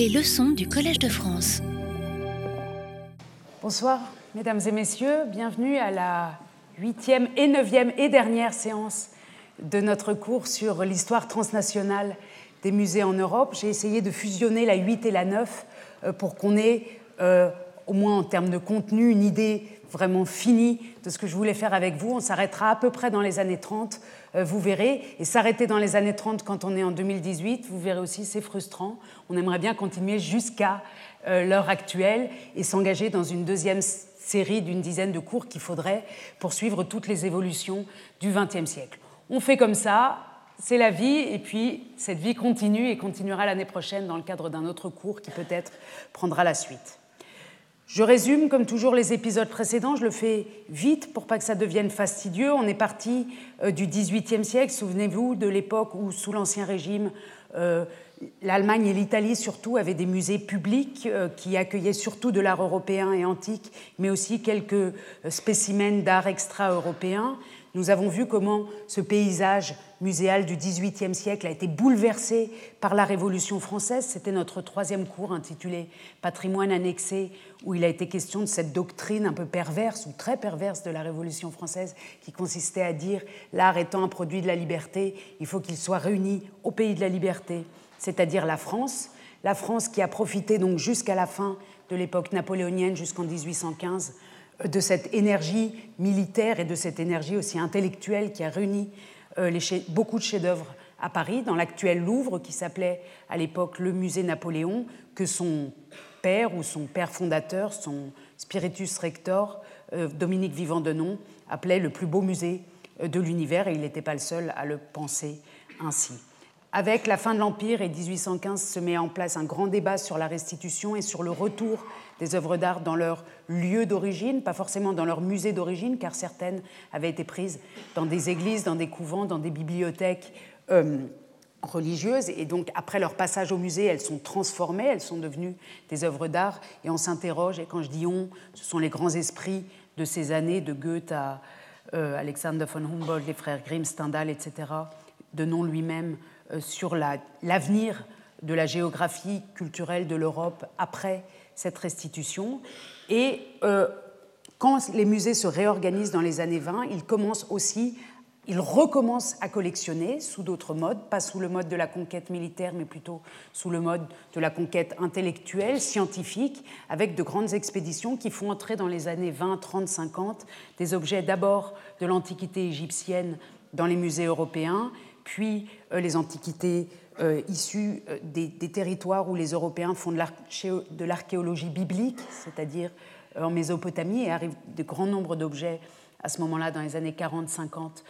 Les leçons du Collège de France. Bonsoir, mesdames et messieurs. Bienvenue à la huitième et neuvième et dernière séance de notre cours sur l'histoire transnationale des musées en Europe. J'ai essayé de fusionner la 8 et la 9 euh, pour qu'on ait, euh, au moins en termes de contenu, une idée vraiment finie de ce que je voulais faire avec vous. On s'arrêtera à peu près dans les années 30, euh, vous verrez. Et s'arrêter dans les années 30 quand on est en 2018, vous verrez aussi, c'est frustrant. On aimerait bien continuer jusqu'à l'heure actuelle et s'engager dans une deuxième série d'une dizaine de cours qu'il faudrait poursuivre toutes les évolutions du XXe siècle. On fait comme ça, c'est la vie, et puis cette vie continue et continuera l'année prochaine dans le cadre d'un autre cours qui peut-être prendra la suite. Je résume comme toujours les épisodes précédents, je le fais vite pour pas que ça devienne fastidieux. On est parti euh, du XVIIIe siècle, souvenez-vous de l'époque où, sous l'Ancien Régime, euh, l'Allemagne et l'Italie surtout avaient des musées publics euh, qui accueillaient surtout de l'art européen et antique, mais aussi quelques spécimens d'art extra-européen. Nous avons vu comment ce paysage muséal du XVIIIe siècle a été bouleversé par la Révolution française. C'était notre troisième cours intitulé Patrimoine annexé, où il a été question de cette doctrine un peu perverse ou très perverse de la Révolution française, qui consistait à dire l'art étant un produit de la liberté, il faut qu'il soit réuni au pays de la liberté, c'est-à-dire la France. La France qui a profité donc jusqu'à la fin de l'époque napoléonienne, jusqu'en 1815, de cette énergie militaire et de cette énergie aussi intellectuelle qui a réuni euh, beaucoup de chefs-d'œuvre à Paris, dans l'actuel Louvre, qui s'appelait à l'époque le musée Napoléon, que son père ou son père fondateur, son spiritus rector, euh, Dominique Vivant Denon, appelait le plus beau musée euh, de l'univers, et il n'était pas le seul à le penser ainsi. Avec la fin de l'Empire et 1815 se met en place un grand débat sur la restitution et sur le retour des œuvres d'art dans leur lieu d'origine, pas forcément dans leur musée d'origine, car certaines avaient été prises dans des églises, dans des couvents, dans des bibliothèques euh, religieuses. Et donc, après leur passage au musée, elles sont transformées, elles sont devenues des œuvres d'art. Et on s'interroge, et quand je dis on, ce sont les grands esprits de ces années, de Goethe à euh, Alexander von Humboldt, les frères Grimm, Stendhal, etc., de nom lui-même, euh, sur l'avenir de la géographie culturelle de l'Europe après cette restitution. Et euh, quand les musées se réorganisent dans les années 20, ils commencent aussi, ils recommencent à collectionner sous d'autres modes, pas sous le mode de la conquête militaire, mais plutôt sous le mode de la conquête intellectuelle, scientifique, avec de grandes expéditions qui font entrer dans les années 20, 30, 50 des objets d'abord de l'Antiquité égyptienne dans les musées européens, puis euh, les antiquités euh, issus euh, des, territoires où les Européens font de l'archéologie biblique, c'est-à-dire euh, en Mésopotamie, et arrivent de grands nombres d'objets à ce moment-là, dans les années 40-50,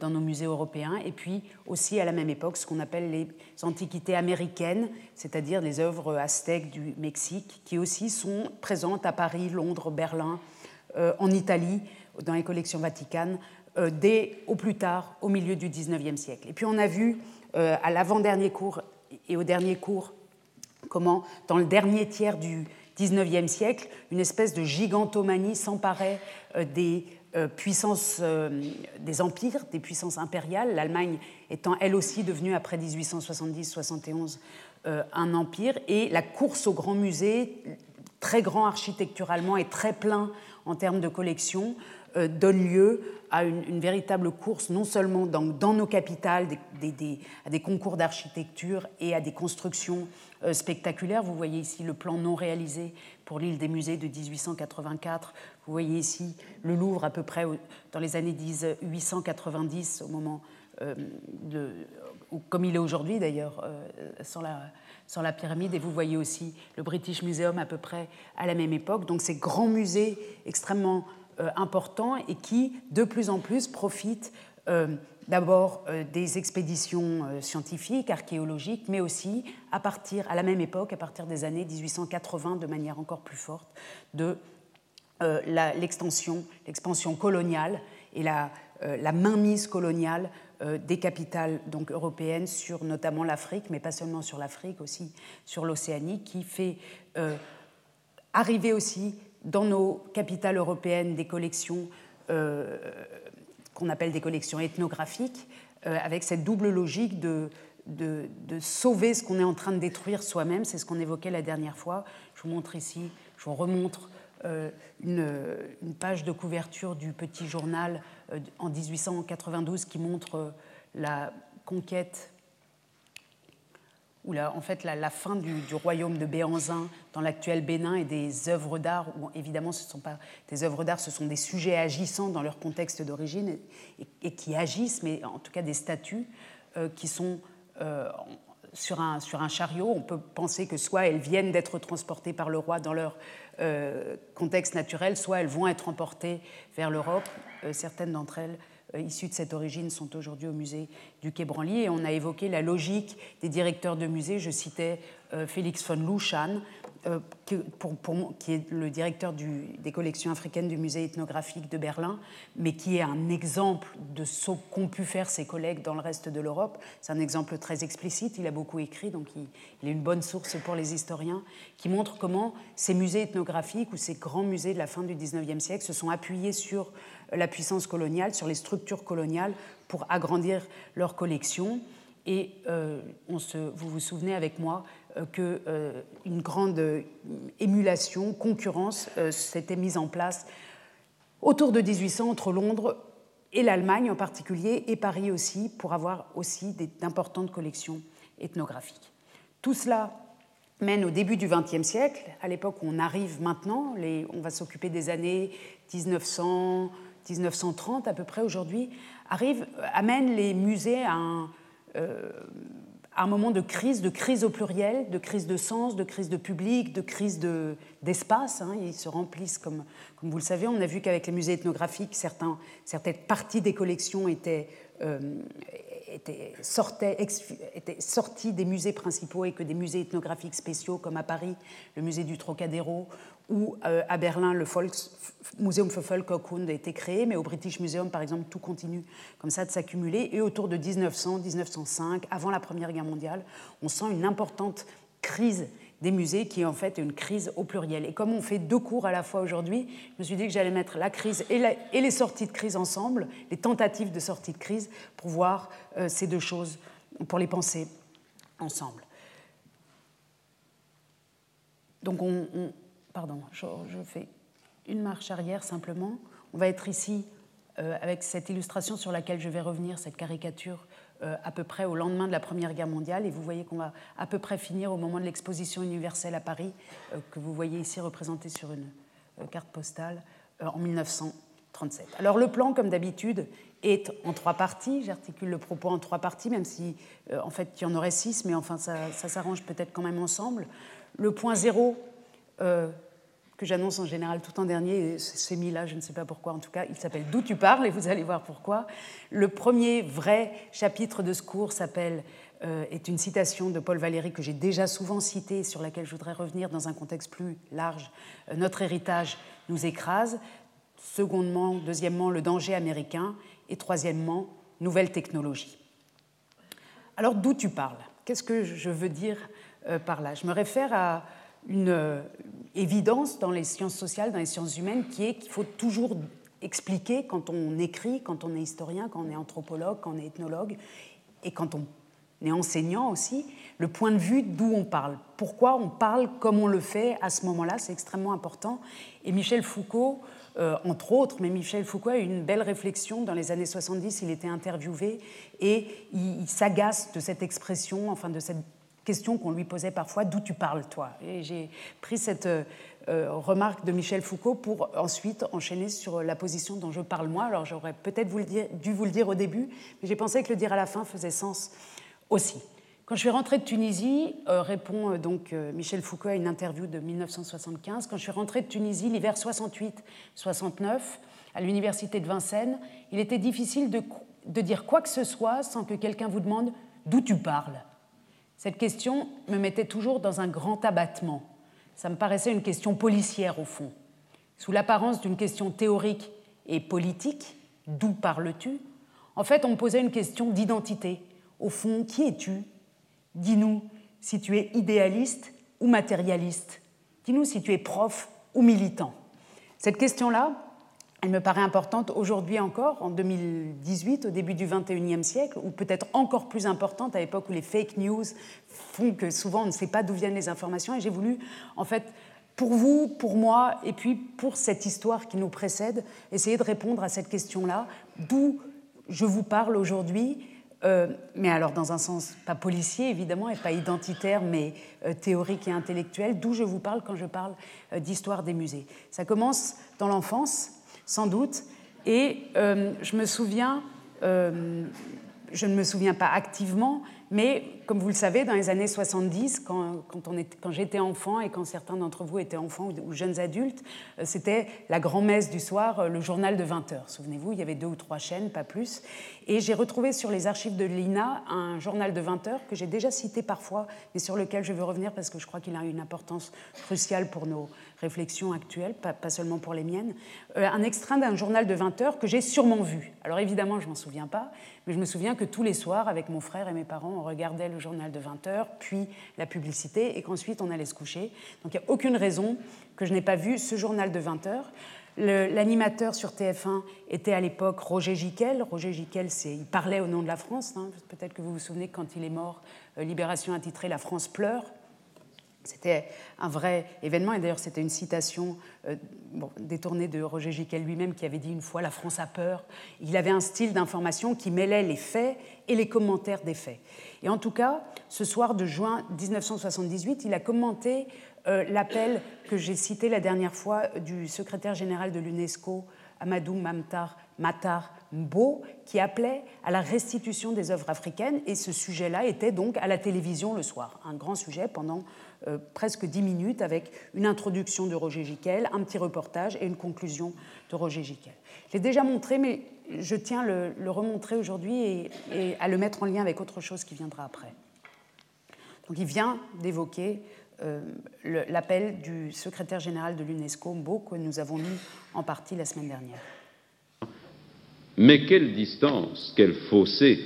dans nos musées européens, et puis aussi à la même époque ce qu'on appelle les antiquités américaines, c'est-à-dire les œuvres aztèques du Mexique, qui aussi sont présentes à Paris, Londres, Berlin, en Italie, dans les collections vaticanes, dès au plus tard, au milieu du XIXe siècle. Et puis on a vu à l'avant-dernier cours et au dernier cours comment, dans le dernier tiers du XIXe siècle, une espèce de gigantomanie s'emparait euh, des euh, puissances, des empires, des puissances impériales, l'Allemagne étant elle aussi devenue après 1870-71 un empire, et la course au grand musée, très grand architecturalement et très plein en termes de collection, euh, donne lieu à une, véritable course, non seulement dans, nos capitales, à des concours d'architecture et à des constructions euh, spectaculaires. Vous voyez ici le plan non réalisé pour l'île des musées de 1884. Vous voyez ici le Louvre à peu près dans les années 1890, au moment euh, de, comme il est aujourd'hui d'ailleurs, sans la, sans la pyramide. Et vous voyez aussi le British Museum à peu près à la même époque. Donc ces grands musées extrêmement euh, important et qui, de plus en plus, profite euh, d'abord euh, des expéditions scientifiques, archéologiques, mais aussi à partir, à la même époque, à partir des années 1880, de manière encore plus forte, de l'extension, l'expansion coloniale et la, la mainmise coloniale des capitales donc européennes sur notamment l'Afrique, mais pas seulement sur l'Afrique, aussi sur l'Océanie, qui fait arriver aussi dans nos capitales européennes des collections euh, qu'on appelle des collections ethnographiques, euh, avec cette double logique de, sauver ce qu'on est en train de détruire soi-même. C'est ce qu'on évoquait la dernière fois. Je vous montre ici, je vous remontre euh, une, page de couverture du petit journal en 1892 qui montre la conquête ou la, en fait la, fin du, royaume de Béanzin dans l'actuel Bénin et des œuvres d'art, où évidemment ce ne sont pas des œuvres d'art, ce sont des sujets agissant dans leur contexte d'origine et, qui agissent, mais en tout cas des statues qui sont euh, sur, un, chariot. On peut penser que soit elles viennent d'être transportées par le roi dans leur euh, contexte naturel, soit elles vont être emportées vers l'Europe. Euh, certaines d'entre elles issues de cette origine sont aujourd'hui au musée du Quai Branly. Et on a évoqué la logique des directeurs de musées. Je citais Félix von Luchan, euh, qui, est le directeur des collections africaines du musée ethnographique de Berlin, mais qui est un exemple de ce qu'ont pu faire ses collègues dans le reste de l'Europe. C'est un exemple très explicite, il a beaucoup écrit, donc il, est une bonne source pour les historiens, qui montre comment ces musées ethnographiques ou ces grands musées de la fin du 19e siècle se sont appuyés sur la puissance coloniale, sur les structures coloniales pour agrandir leurs collections. Et euh, on se, vous vous souvenez avec moi euh, qu'une euh, grande émulation, concurrence s'était mise en place autour de 1800 entre Londres et l'Allemagne en particulier, et Paris aussi, pour avoir aussi d'importantes collections ethnographiques. Tout cela mène au début du XXe siècle, à l'époque où on arrive maintenant, les, on va s'occuper des années 1900, 1930 à peu près aujourd'hui, arrive, amène les musées à un, euh, à un moment de crise, de crise au pluriel, de crise de sens, de crise de public, de crise d'espace. hein. Ils se remplissent, comme, comme, vous le savez. On a vu qu'avec les musées ethnographiques, certaines parties des collections étaient, euh, étaient, sortaient, étaient sorties des musées principaux et que des musées ethnographiques spéciaux, comme à Paris, le musée du Trocadéro, où euh, à Berlin, le Volksmuseum für Völkerkunde a été créé, mais au British Museum, par exemple, tout continue comme ça de s'accumuler. Et autour de 1900, 1905, avant la Première Guerre mondiale, on sent une importante crise des musées qui est en fait une crise au pluriel. Et comme on fait deux cours à la fois aujourd'hui, je me suis dit que j'allais mettre la crise et, les sorties de crise ensemble, les tentatives de sortie de crise, pour voir euh, ces deux choses, pour les penser ensemble. Donc on, pardon, je, fais une marche arrière simplement. On va être ici euh, avec cette illustration sur laquelle je vais revenir, cette caricature euh, à peu près au lendemain de la Première Guerre mondiale. Et vous voyez qu'on va à peu près finir au moment de l'exposition universelle à Paris, euh, que vous voyez ici représentée sur une carte postale en 1937. Alors le plan, comme d'habitude, est en trois parties. J'articule le propos en trois parties, même si en fait il y en aurait six, mais enfin ça, ça s'arrange peut-être quand même ensemble. Le point zéro, euh, que j'annonce en général tout en dernier, c'est mis là, je ne sais pas pourquoi, en tout cas, il s'appelle D'où tu parles, et vous allez voir pourquoi. Le premier vrai chapitre de ce cours s'appelle, euh, est une citation de Paul Valéry que j'ai déjà souvent citée, sur laquelle je voudrais revenir dans un contexte plus large. Euh, Notre héritage nous écrase. Secondement, deuxièmement, le danger américain. Et troisièmement, nouvelle technologie. Alors, d'où tu parles? Qu'est-ce que je veux dire par là? Je me réfère à une euh, évidence dans les sciences sociales, dans les sciences humaines, qui est qu'il faut toujours expliquer quand on écrit, quand on est historien, quand on est anthropologue, quand on est ethnologue, et quand on est enseignant aussi, le point de vue d'où on parle. Pourquoi on parle comme on le fait à ce moment-là, c'est extrêmement important. Et Michel Foucault, euh, entre autres, mais Michel Foucault a eu une belle réflexion dans les années 70, il était interviewé, et il, il s'agace de cette expression, enfin de cette question qu'on lui posait parfois, d'où tu parles toi Et j'ai pris cette euh, remarque de Michel Foucault pour ensuite enchaîner sur la position dont je parle moi. Alors j'aurais peut-être dû vous le dire au début, mais j'ai pensé que le dire à la fin faisait sens aussi. Quand je suis rentrée de Tunisie, euh, répond euh, donc Michel Foucault à une interview de 1975, quand je suis rentrée de Tunisie l'hiver 68-69 à l'université de Vincennes, il était difficile de dire quoi que ce soit sans que quelqu'un vous demande d'où tu parles. Cette question me mettait toujours dans un grand abattement. Ça me paraissait une question policière au fond. Sous l'apparence d'une question théorique et politique, d'où parles-tu? En fait, on me posait une question d'identité. Au fond, qui es-tu? Dis-nous si tu es idéaliste ou matérialiste. Dis-nous si tu es prof ou militant. Cette question-là, elle me paraît importante aujourd'hui encore, en 2018, au début du 21e siècle, ou peut-être encore plus importante à l'époque où les fake news font que souvent on ne sait pas d'où viennent les informations. Et j'ai voulu, en fait, pour vous, pour moi, et puis pour cette histoire qui nous précède, essayer de répondre à cette question-là, d'où je vous parle aujourd'hui, euh, mais alors dans un sens pas policier évidemment et pas identitaire, mais euh, théorique et intellectuel, d'où je vous parle quand je parle euh, d'histoire des musées. Ça commence dans l'enfance, sans doute. Et euh, je me souviens, euh, je ne me souviens pas activement, mais comme vous le savez, dans les années 70, quand, j'étais enfant et quand certains d'entre vous étaient enfants ou, jeunes adultes, euh, c'était la grand-messe du soir, le journal de 20 heures. Souvenez-vous, il y avait deux ou trois chaînes, pas plus. Et j'ai retrouvé sur les archives de l'INA un journal de 20 heures que j'ai déjà cité parfois, mais sur lequel je veux revenir parce que je crois qu'il a une importance cruciale pour nos réflexions actuelles, pas, seulement pour les miennes, euh, un extrait d'un journal de 20 heures que j'ai sûrement vu. Alors évidemment, je ne m'en souviens pas, mais je me souviens que tous les soirs, avec mon frère et mes parents, on regardait le journal de 20 heures, puis la publicité, et qu'ensuite on allait se coucher. Donc il n'y a aucune raison que je n'ai pas vu ce journal de 20 heures. L'animateur sur TF1 était à l'époque Roger Giquel. Roger Giquel, il parlait au nom de la France. Hein. Peut-être que vous vous souvenez quand il est mort, euh, Libération a titré La France pleure. C'était un vrai événement, et d'ailleurs c'était une citation euh, détournée de Roger Giquel lui-même qui avait dit une fois La France a peur. Il avait un style d'information qui mêlait les faits et les commentaires des faits. Et en tout cas, ce soir de juin 1978, il a commenté euh, l'appel que j'ai cité la dernière fois du secrétaire général de l'UNESCO, Amadou Mamtar Matar Mbo, qui appelait à la restitution des œuvres africaines, et ce sujet-là était donc à la télévision le soir, un grand sujet pendant euh, presque dix minutes avec une introduction de Roger Giquel, un petit reportage et une conclusion de Roger Giquel. Je l'ai déjà montré, mais je tiens à le, remontrer aujourd'hui et, à le mettre en lien avec autre chose qui viendra après. Donc il vient d'évoquer euh, l'appel du secrétaire général de l'UNESCO, Mbo, que nous avons lu en partie la semaine dernière. Mais quelle distance, quel fossé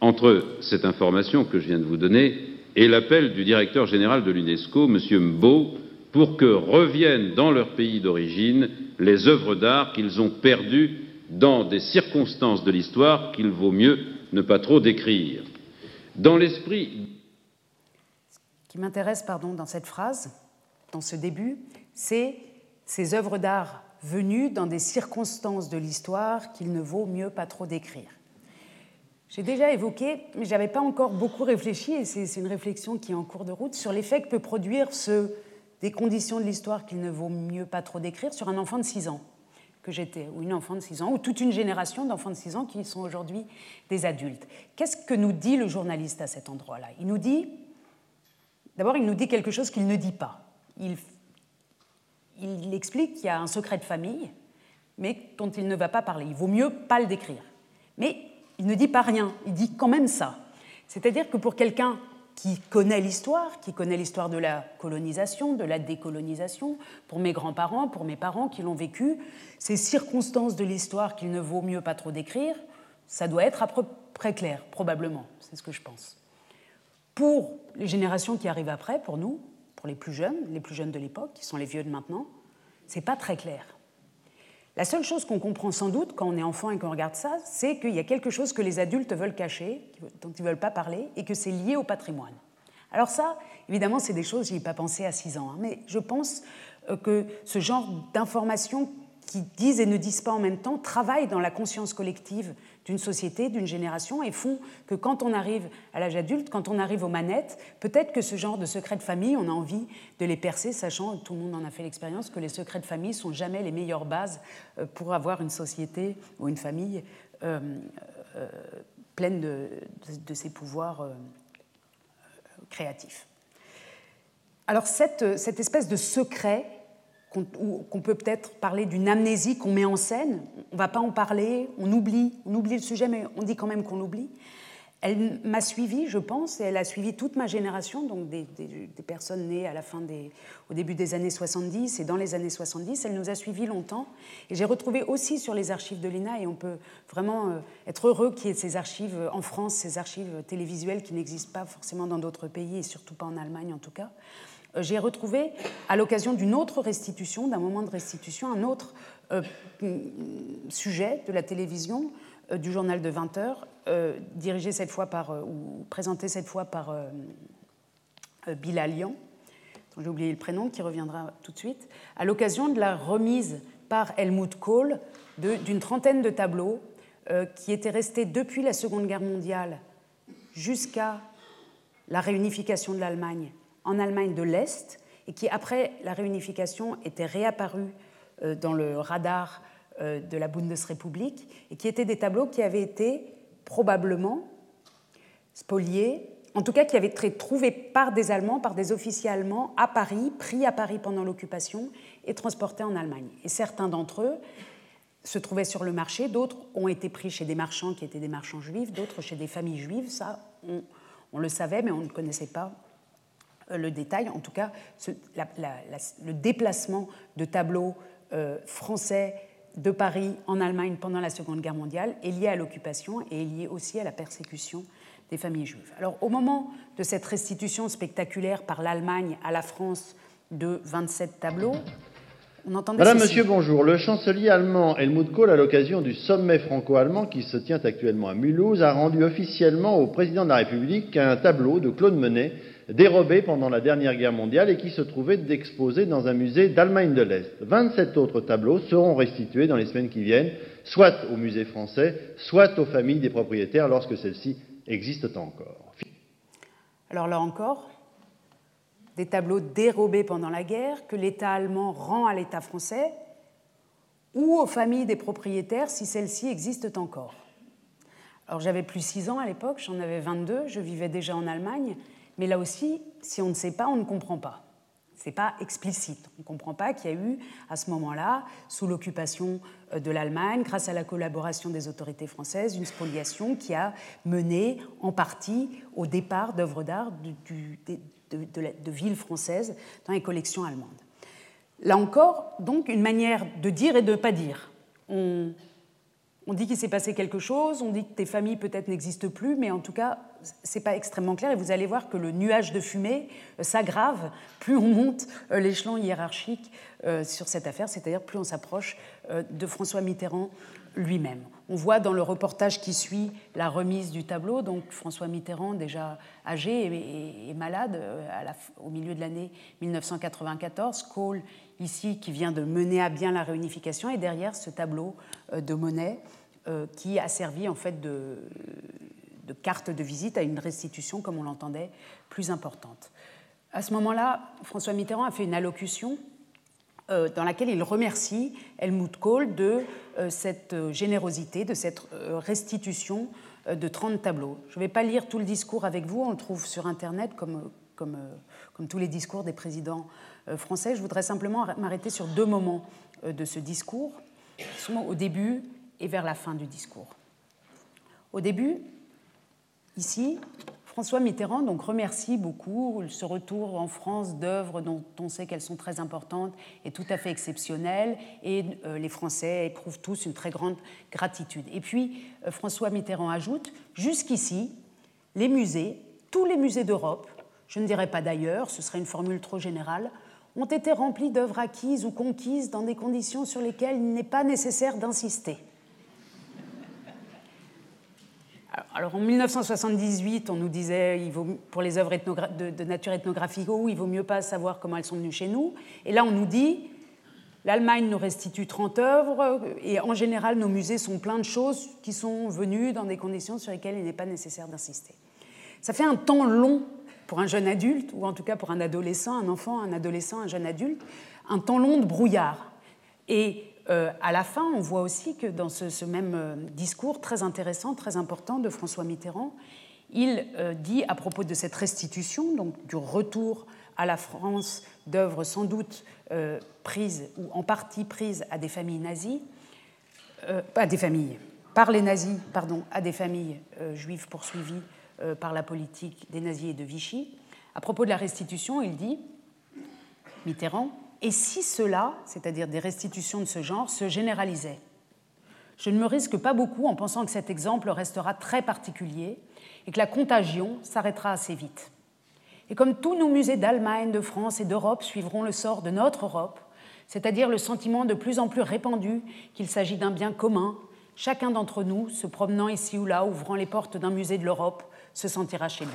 entre cette information que je viens de vous donner et l'appel du directeur général de l'UNESCO, M. Mbo, pour que reviennent dans leur pays d'origine les œuvres d'art qu'ils ont perdues dans des circonstances de l'histoire qu'il vaut mieux ne pas trop décrire. Dans l'esprit. Ce qui m'intéresse, pardon, dans cette phrase, dans ce début, c'est ces œuvres d'art venues dans des circonstances de l'histoire qu'il ne vaut mieux pas trop décrire. J'ai déjà évoqué, mais je n'avais pas encore beaucoup réfléchi, et c'est une réflexion qui est en cours de route, sur l'effet que peut produire ce, des conditions de l'histoire qu'il ne vaut mieux pas trop décrire sur un enfant de 6 ans que j'étais, ou une enfant de 6 ans, ou toute une génération d'enfants de 6 ans qui sont aujourd'hui des adultes. Qu'est-ce que nous dit le journaliste à cet endroit-là? Il nous dit, d'abord, il nous dit quelque chose qu'il ne dit pas. Il, il explique qu'il y a un secret de famille, mais dont il ne va pas parler. Il vaut mieux pas le décrire. Mais il ne dit pas rien, il dit quand même ça. C'est-à-dire que pour quelqu'un qui connaît l'histoire, qui connaît l'histoire de la colonisation, de la décolonisation, pour mes grands-parents, pour mes parents qui l'ont vécu, ces circonstances de l'histoire qu'il ne vaut mieux pas trop décrire, ça doit être à peu près clair, probablement, c'est ce que je pense. Pour les générations qui arrivent après, pour nous, pour les plus jeunes, les plus jeunes de l'époque, qui sont les vieux de maintenant, c'est pas très clair. La seule chose qu'on comprend sans doute quand on est enfant et qu'on regarde ça, c'est qu'il y a quelque chose que les adultes veulent cacher, dont ils ne veulent pas parler, et que c'est lié au patrimoine. Alors ça, évidemment, c'est des choses, je n'y ai pas pensé à 6 ans, hein, mais je pense euh, que ce genre d'informations qui disent et ne disent pas en même temps travaillent dans la conscience collective d'une société, d'une génération, et font que quand on arrive à l'âge adulte, quand on arrive aux manettes, peut-être que ce genre de secrets de famille, on a envie de les percer, sachant, tout le monde en a fait l'expérience, que les secrets de famille sont jamais les meilleures bases euh, pour avoir une société ou une famille euh, euh, pleine de, de, ses pouvoirs créatifs. Alors cette, cette espèce de secret qu'on peut peut-être parler d'une amnésie qu'on met en scène. On ne va pas en parler, on oublie, on oublie le sujet, mais on dit quand même qu'on oublie. Elle m'a suivi, je pense, et elle a suivi toute ma génération, donc des, personnes nées au début des années 70 et dans les années 70. Elle nous a suivis longtemps. Et j'ai retrouvé aussi sur les archives de l'INA, et on peut vraiment euh, être heureux qu'il y ait ces archives en France, ces archives télévisuelles qui n'existent pas forcément dans d'autres pays, et surtout pas en Allemagne en tout cas euh, j'ai retrouvé, à l'occasion d'une autre restitution, d'un moment de restitution, un autre euh, sujet de la télévision, euh, du journal de 20 heures, dirigé cette fois par, ou présenté cette fois par Bilal Lian, dont j'ai oublié le prénom, qui reviendra tout de suite, à l'occasion de la remise par Helmut Kohl d'une trentaine de tableaux qui étaient restés depuis la Seconde Guerre mondiale jusqu'à la réunification de l'Allemagne en Allemagne de l'Est et qui, après la réunification, était réapparu euh, dans le radar euh, de la Bundesrepublik et qui étaient des tableaux qui avaient été probablement spoliés, en tout cas qui avaient été trouvés par des Allemands, par des officiers allemands à Paris, pris à Paris pendant l'occupation et transportés en Allemagne. Et certains d'entre eux se trouvaient sur le marché, d'autres ont été pris chez des marchands qui étaient des marchands juifs, d'autres chez des familles juives, ça on, on le savait mais on ne connaissait pas le détail, en tout cas le déplacement de tableaux euh, français de Paris en Allemagne pendant la Seconde Guerre mondiale est lié à l'occupation et est lié aussi à la persécution des familles juives. Alors au moment de cette restitution spectaculaire par l'Allemagne à la France de 27 tableaux, on entendait Madame, Monsieur, bonjour. Le chancelier allemand Helmut Kohl, à l'occasion du sommet franco-allemand qui se tient actuellement à Mulhouse, a rendu officiellement au président de la République un tableau de Claude Monet dérobé pendant la dernière guerre mondiale et qui se trouvait d'exposer dans un musée d'Allemagne de l'Est. 27 autres tableaux seront restitués dans les semaines qui viennent, soit au musée français, soit aux familles des propriétaires lorsque celles-ci existent encore. Alors là encore, des tableaux dérobés pendant la guerre que l'État allemand rend à l'État français ou aux familles des propriétaires si celles-ci existent encore. Alors j'avais plus 6 ans à l'époque, j'en avais 22, je vivais déjà en Allemagne mais là aussi, si on ne sait pas, on ne comprend pas. Ce n'est pas explicite. On ne comprend pas qu'il y a eu, à ce moment-là, sous l'occupation euh, de l'Allemagne, grâce à la collaboration des autorités françaises, une spoliation qui a mené en partie au départ d'œuvres d'art de, villes françaises dans les collections allemandes. Là encore, donc, une manière de dire et de ne pas dire. On dit qu'il s'est passé quelque chose, on dit que tes familles peut-être n'existent plus, mais en tout cas, c'est pas extrêmement clair et vous allez voir que le nuage de fumée euh, s'aggrave plus on monte euh, l'échelon hiérarchique euh, sur cette affaire, c'est-à-dire plus on s'approche de François Mitterrand lui-même. On voit dans le reportage qui suit la remise du tableau, donc François Mitterrand, déjà âgé et, malade au milieu de l'année 1994, Kohl, ici, qui vient de mener à bien la réunification, et derrière ce tableau de Monet qui a servi en fait de, carte de visite à une restitution, comme on l'entendait, plus importante. À ce moment-là, François Mitterrand a fait une allocution euh, dans laquelle il remercie Helmut Kohl de euh, cette euh, générosité, de cette restitution de 30 tableaux. Je ne vais pas lire tout le discours avec vous, on le trouve sur Internet comme, comme, comme tous les discours des présidents français. Je voudrais simplement m'arrêter sur deux moments de ce discours, au début et vers la fin du discours. Au début, Ici, François Mitterrand donc, remercie beaucoup ce retour en France d'œuvres dont on sait qu'elles sont très importantes et tout à fait exceptionnelles, et euh, les Français éprouvent tous une très grande gratitude. Et puis, euh, François Mitterrand ajoute, jusqu'ici, les musées, tous les musées d'Europe, je ne dirais pas d'ailleurs, ce serait une formule trop générale, ont été remplis d'œuvres acquises ou conquises dans des conditions sur lesquelles il n'est pas nécessaire d'insister. Alors en 1978, on nous disait, pour les œuvres de, nature ethnographique, oh, il vaut mieux pas savoir comment elles sont venues chez nous. Et là, on nous dit, l'Allemagne nous restitue 30 œuvres, et en général, nos musées sont pleins de choses qui sont venues dans des conditions sur lesquelles il n'est pas nécessaire d'insister. Ça fait un temps long pour un jeune adulte, ou en tout cas pour un adolescent, un enfant, un adolescent, un jeune adulte, un temps long de brouillard. Et euh, à la fin, on voit aussi que dans ce, même euh, discours très intéressant, très important de François Mitterrand, il euh, dit à propos de cette restitution, donc du retour à la France d'œuvres sans doute prises ou en partie prises à des familles nazies, pas des familles, par les nazis, pardon, à des familles juives poursuivies par la politique des nazis et de Vichy. À propos de la restitution, il dit, Mitterrand, et si cela, c'est-à-dire des restitutions de ce genre, se généralisait? Je ne me risque pas beaucoup en pensant que cet exemple restera très particulier et que la contagion s'arrêtera assez vite. Et comme tous nos musées d'Allemagne, de France et d'Europe suivront le sort de notre Europe, c'est-à-dire le sentiment de plus en plus répandu qu'il s'agit d'un bien commun, chacun d'entre nous, se promenant ici ou là, ouvrant les portes d'un musée de l'Europe, se sentira chez lui.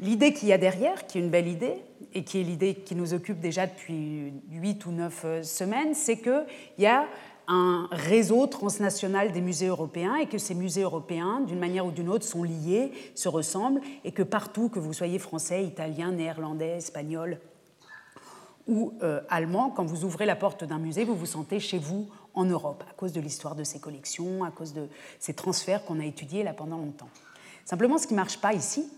L'idée qu'il y a derrière, qui est une belle idée, et qui est l'idée qui nous occupe déjà depuis huit ou neuf euh, semaines, c'est qu'il y a un réseau transnational des musées européens et que ces musées européens, d'une manière ou d'une autre, sont liés, se ressemblent, et que partout, que vous soyez français, italien, néerlandais, espagnol ou euh, allemand, quand vous ouvrez la porte d'un musée, vous vous sentez chez vous en Europe, à cause de l'histoire de ces collections, à cause de ces transferts qu'on a étudiés là pendant longtemps. Simplement, ce qui ne marche pas ici,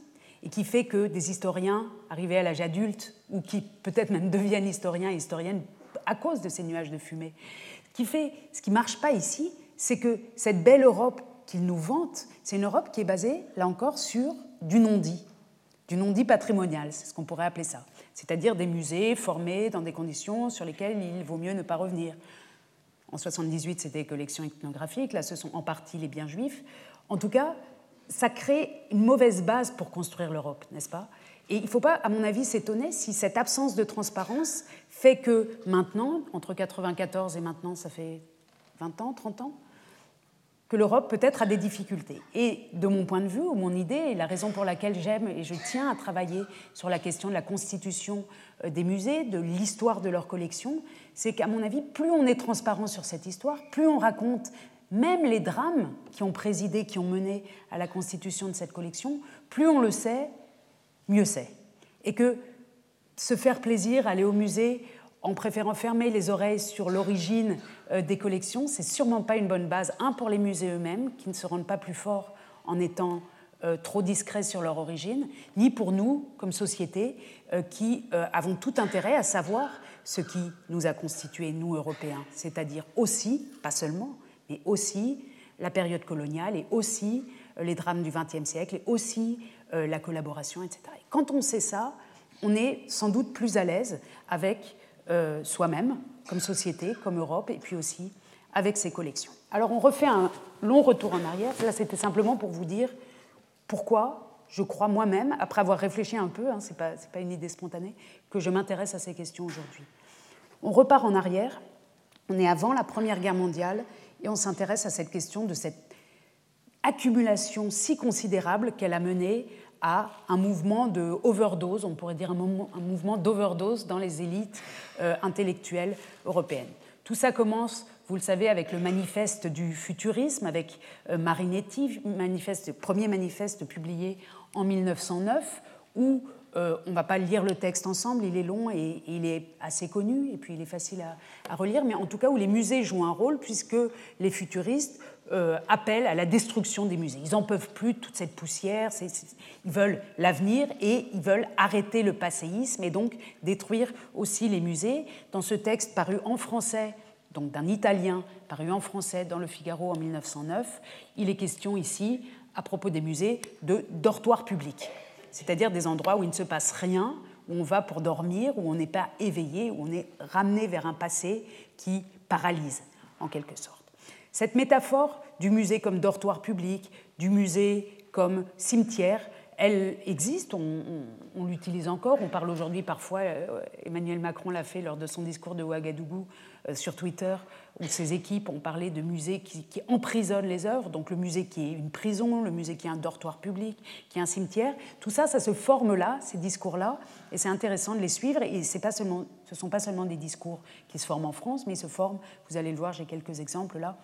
et qui fait que des historiens arrivés à l'âge adulte, ou qui peut-être même deviennent historiens et historiennes à cause de ces nuages de fumée, qui fait, ce qui ne marche pas ici, c'est que cette belle Europe qu'ils nous vantent, c'est une Europe qui est basée, là encore, sur du non-dit, du non-dit patrimonial, c'est ce qu'on pourrait appeler ça. C'est-à-dire des musées formés dans des conditions sur lesquelles il vaut mieux ne pas revenir. En 78, c'était les collections ethnographiques, là, ce sont en partie les biens juifs. En tout cas, ça crée une mauvaise base pour construire l'Europe, n'est-ce pas? Et il ne faut pas, à mon avis, s'étonner si cette absence de transparence fait que maintenant, entre 1994 et maintenant, ça fait 20 ans, 30 ans, que l'Europe peut-être a des difficultés. Et de mon point de vue, ou mon idée, et la raison pour laquelle j'aime et je tiens à travailler sur la question de la constitution euh, des musées, de l'histoire de leur collection, c'est qu'à mon avis, plus on est transparent sur cette histoire, plus on raconte même les drames qui ont présidé, qui ont mené à la constitution de cette collection, plus on le sait, mieux c'est. Et que se faire plaisir, aller au musée en préférant fermer les oreilles sur l'origine euh, des collections, c'est sûrement pas une bonne base. Un, pour les musées eux-mêmes, qui ne se rendent pas plus forts en étant euh, trop discrets sur leur origine, ni pour nous, comme société, euh, qui avons tout intérêt à savoir ce qui nous a constitués, nous, Européens, c'est-à-dire aussi, pas seulement, mais aussi la période coloniale et aussi les drames du XXe siècle et aussi la collaboration, etc. quand on sait ça, on est sans doute plus à l'aise avec euh, soi-même, comme société, comme Europe, et puis aussi avec ses collections. Alors on refait un long retour en arrière. Là, c'était simplement pour vous dire pourquoi je crois moi-même, après avoir réfléchi un peu, hein, ce n'est pas, pas, une idée spontanée, que je m'intéresse à ces questions aujourd'hui. On repart en arrière, on est avant la Première Guerre mondiale, et on s'intéresse à cette question de cette accumulation si considérable qu'elle a menée à un mouvement de overdose, on pourrait dire un, mouvement d'overdose dans les élites euh, intellectuelles européennes. Tout ça commence, vous le savez, avec le manifeste du futurisme, avec euh, Marinetti, manifeste, premier manifeste publié en 1909, où euh, on ne va pas lire le texte ensemble, il est long et, il est assez connu, et puis il est facile à, relire, mais en tout cas où les musées jouent un rôle, puisque les futuristes euh, appellent à la destruction des musées. Ils n'en peuvent plus de toute cette poussière, ils veulent l'avenir et ils veulent arrêter le passéisme et donc détruire aussi les musées. Dans ce texte paru en français, donc d'un Italien paru en français dans le Figaro en 1909, il est question ici, à propos des musées, de dortoirs publics, c'est-à-dire des endroits où il ne se passe rien, où on va pour dormir, où on n'est pas éveillé, où on est ramené vers un passé qui paralyse en quelque sorte. Cette métaphore du musée comme dortoir public, du musée comme cimetière, elle existe, on, l'utilise encore. On parle aujourd'hui parfois, euh, Emmanuel Macron l'a fait lors de son discours de Ouagadougou euh, sur Twitter, où ses équipes ont parlé de musées qui, qui, emprisonnent les œuvres, donc le musée qui est une prison, le musée qui est un dortoir public, qui est un cimetière. Tout ça, ça se forme là, ces discours-là, et c'est intéressant de les suivre. Et pas seulement, ce ne sont pas seulement des discours qui se forment en France, mais ils se forment, vous allez le voir, j'ai quelques exemples là,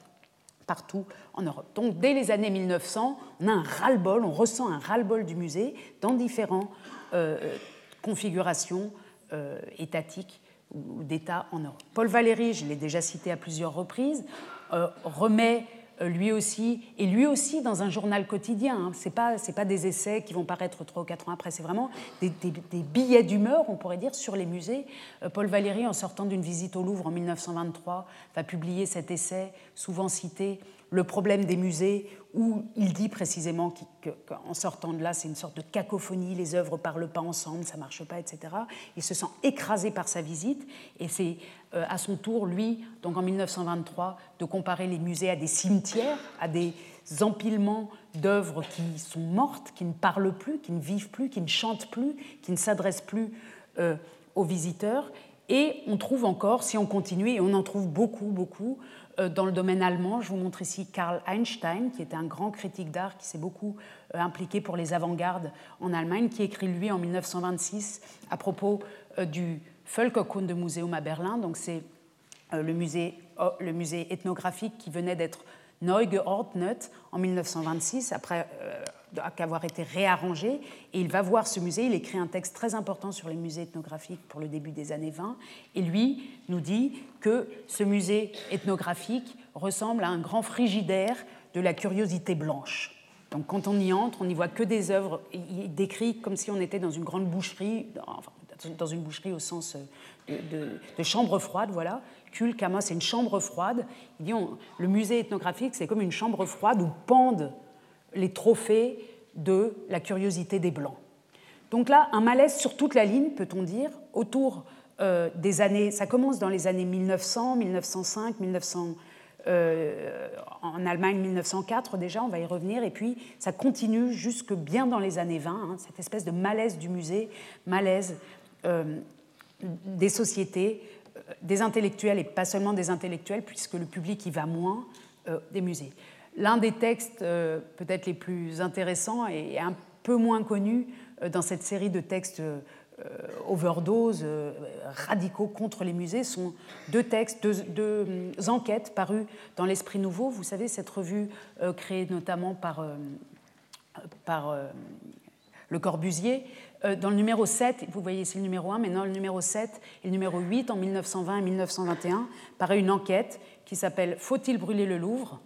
partout en Europe. Donc dès les années 1900, on a un ras-le-bol, on ressent un ras-le-bol du musée dans différentes euh, configurations euh, étatiques ou d'État en Europe. Paul Valéry, je l'ai déjà cité à plusieurs reprises, euh, remet lui aussi, et lui aussi dans un journal quotidien. Hein. Ce n'est pas, pas des essais qui vont paraître trois ou quatre ans après, c'est vraiment des, billets d'humeur, on pourrait dire, sur les musées. Euh, Paul Valéry, en sortant d'une visite au Louvre en 1923, va publier cet essai, souvent cité, Le problème des musées, où il dit précisément qu'en sortant de là, c'est une sorte de cacophonie, les œuvres ne parlent pas ensemble, ça ne marche pas, etc. Il se sent écrasé par sa visite, et c'est euh, à son tour, lui, donc en 1923, de comparer les musées à des cimetières, à des empilements d'œuvres qui sont mortes, qui ne parlent plus, qui ne vivent plus, qui ne chantent plus, qui ne s'adressent plus euh, aux visiteurs. Et on trouve encore, si on continue, et on en trouve beaucoup, beaucoup, dans le domaine allemand. Je vous montre ici Karl Einstein, qui était un grand critique d'art qui s'est beaucoup euh, impliqué pour les avant-gardes en Allemagne, qui écrit lui en 1926 à propos du Völkerkundemuseum à Berlin. Donc c'est le musée ethnographique qui venait d'être Neugeordnet en 1926, après euh, avoir été réarrangé. Et il va voir ce musée, il écrit un texte très important sur les musées ethnographiques pour le début des années 20. Et lui nous dit que ce musée ethnographique ressemble à un grand frigidaire de la curiosité blanche. Donc quand on y entre, on n'y voit que des œuvres. Il décrit comme si on était dans une grande boucherie, enfin, dans une boucherie au sens de, de chambre froide, voilà, Kul Kama, c'est une chambre froide. Il dit le musée ethnographique, c'est comme une chambre froide où pendent les trophées de la curiosité des Blancs. Donc là, un malaise sur toute la ligne, peut-on dire, autour euh, des années. Ça commence dans les années 1900, 1905, 1900. en Allemagne 1904 déjà, on va y revenir, et puis ça continue jusque bien dans les années 20, hein, cette espèce de malaise du musée, malaise euh, des sociétés, des intellectuels, et pas seulement des intellectuels, puisque le public y va moins, euh, des musées. L'un des textes euh, peut-être les plus intéressants et un peu moins connus euh, dans cette série de textes overdose, radicaux contre les musées, sont deux textes, deux, enquêtes parues dans l'Esprit Nouveau. Vous savez, cette revue créée notamment par, par Le Corbusier, dans le numéro 7, vous voyez c'est le numéro 1, mais dans le numéro 7 et le numéro 8, en 1920 et 1921, paraît une enquête qui s'appelle Faut-il brûler le Louvre?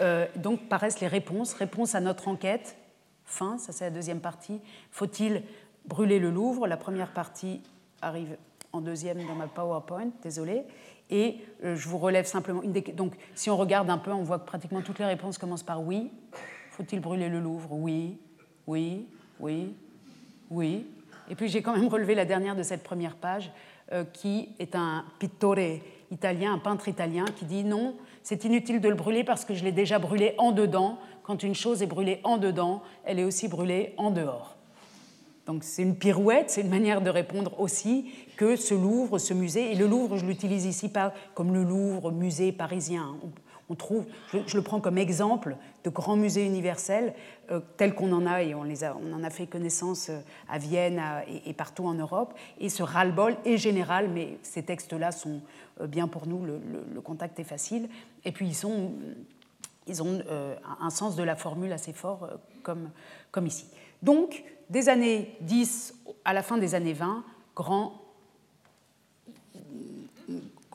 Euh, Donc paraissent les réponses, réponse à notre enquête, fin, ça c'est la deuxième partie. Faut-il brûler le Louvre? La première partie arrive en deuxième dans ma PowerPoint, désolé. Et euh, je vous relève simplement Donc si on regarde un peu, on voit que pratiquement toutes les réponses commencent par oui. Faut-il brûler le Louvre? Oui, oui, oui, oui. Et puis j'ai quand même relevé la dernière de cette première page, euh, qui est un pittore italien, un peintre italien, qui dit non, c'est inutile de le brûler parce que je l'ai déjà brûlé en dedans. Quand une chose est brûlée en dedans, elle est aussi brûlée en dehors. Donc c'est une pirouette, c'est une manière de répondre aussi que ce Louvre, ce musée, et le Louvre, je l'utilise ici pas comme le Louvre, musée parisien on trouve, je, le prends comme exemple de grands musées universels euh, tels qu'on en a et on, les a, on en a fait connaissance euh, à Vienne et, partout en Europe. Et ce ras-le-bol est général, mais ces textes-là sont euh, bien pour nous, le, contact est facile. Et puis ils, ils ont un sens de la formule assez fort, comme, comme ici. Donc, des années 10 à la fin des années 20, grand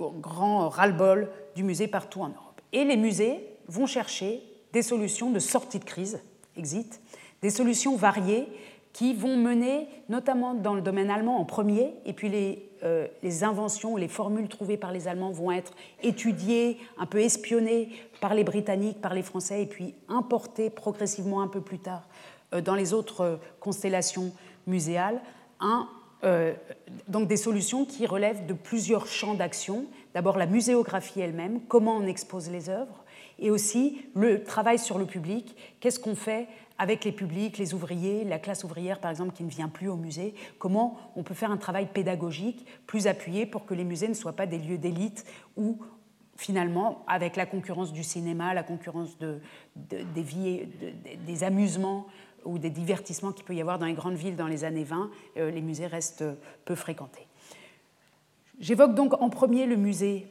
grand ras-le-bol du musée partout en Europe. Et les musées vont chercher des solutions de sortie de crise, exit, des solutions variées qui vont mener, notamment dans le domaine allemand en premier, et puis les, euh, les inventions, les formules trouvées par les Allemands vont être étudiées, un peu espionnées par les Britanniques, par les Français, et puis importées progressivement un peu plus tard euh, dans les autres euh, constellations muséales. Un, donc des solutions qui relèvent de plusieurs champs d'action. D'abord la muséographie elle-même, comment on expose les œuvres, et aussi le travail sur le public, qu'est-ce qu'on fait avec les publics, les ouvriers, la classe ouvrière par exemple qui ne vient plus au musée, comment on peut faire un travail pédagogique plus appuyé pour que les musées ne soient pas des lieux d'élite où finalement, avec la concurrence du cinéma, la concurrence des amusements ou des divertissements qu'il peut y avoir dans les grandes villes dans les années 20, euh, les musées restent peu fréquentés. J'évoque donc en premier le musée,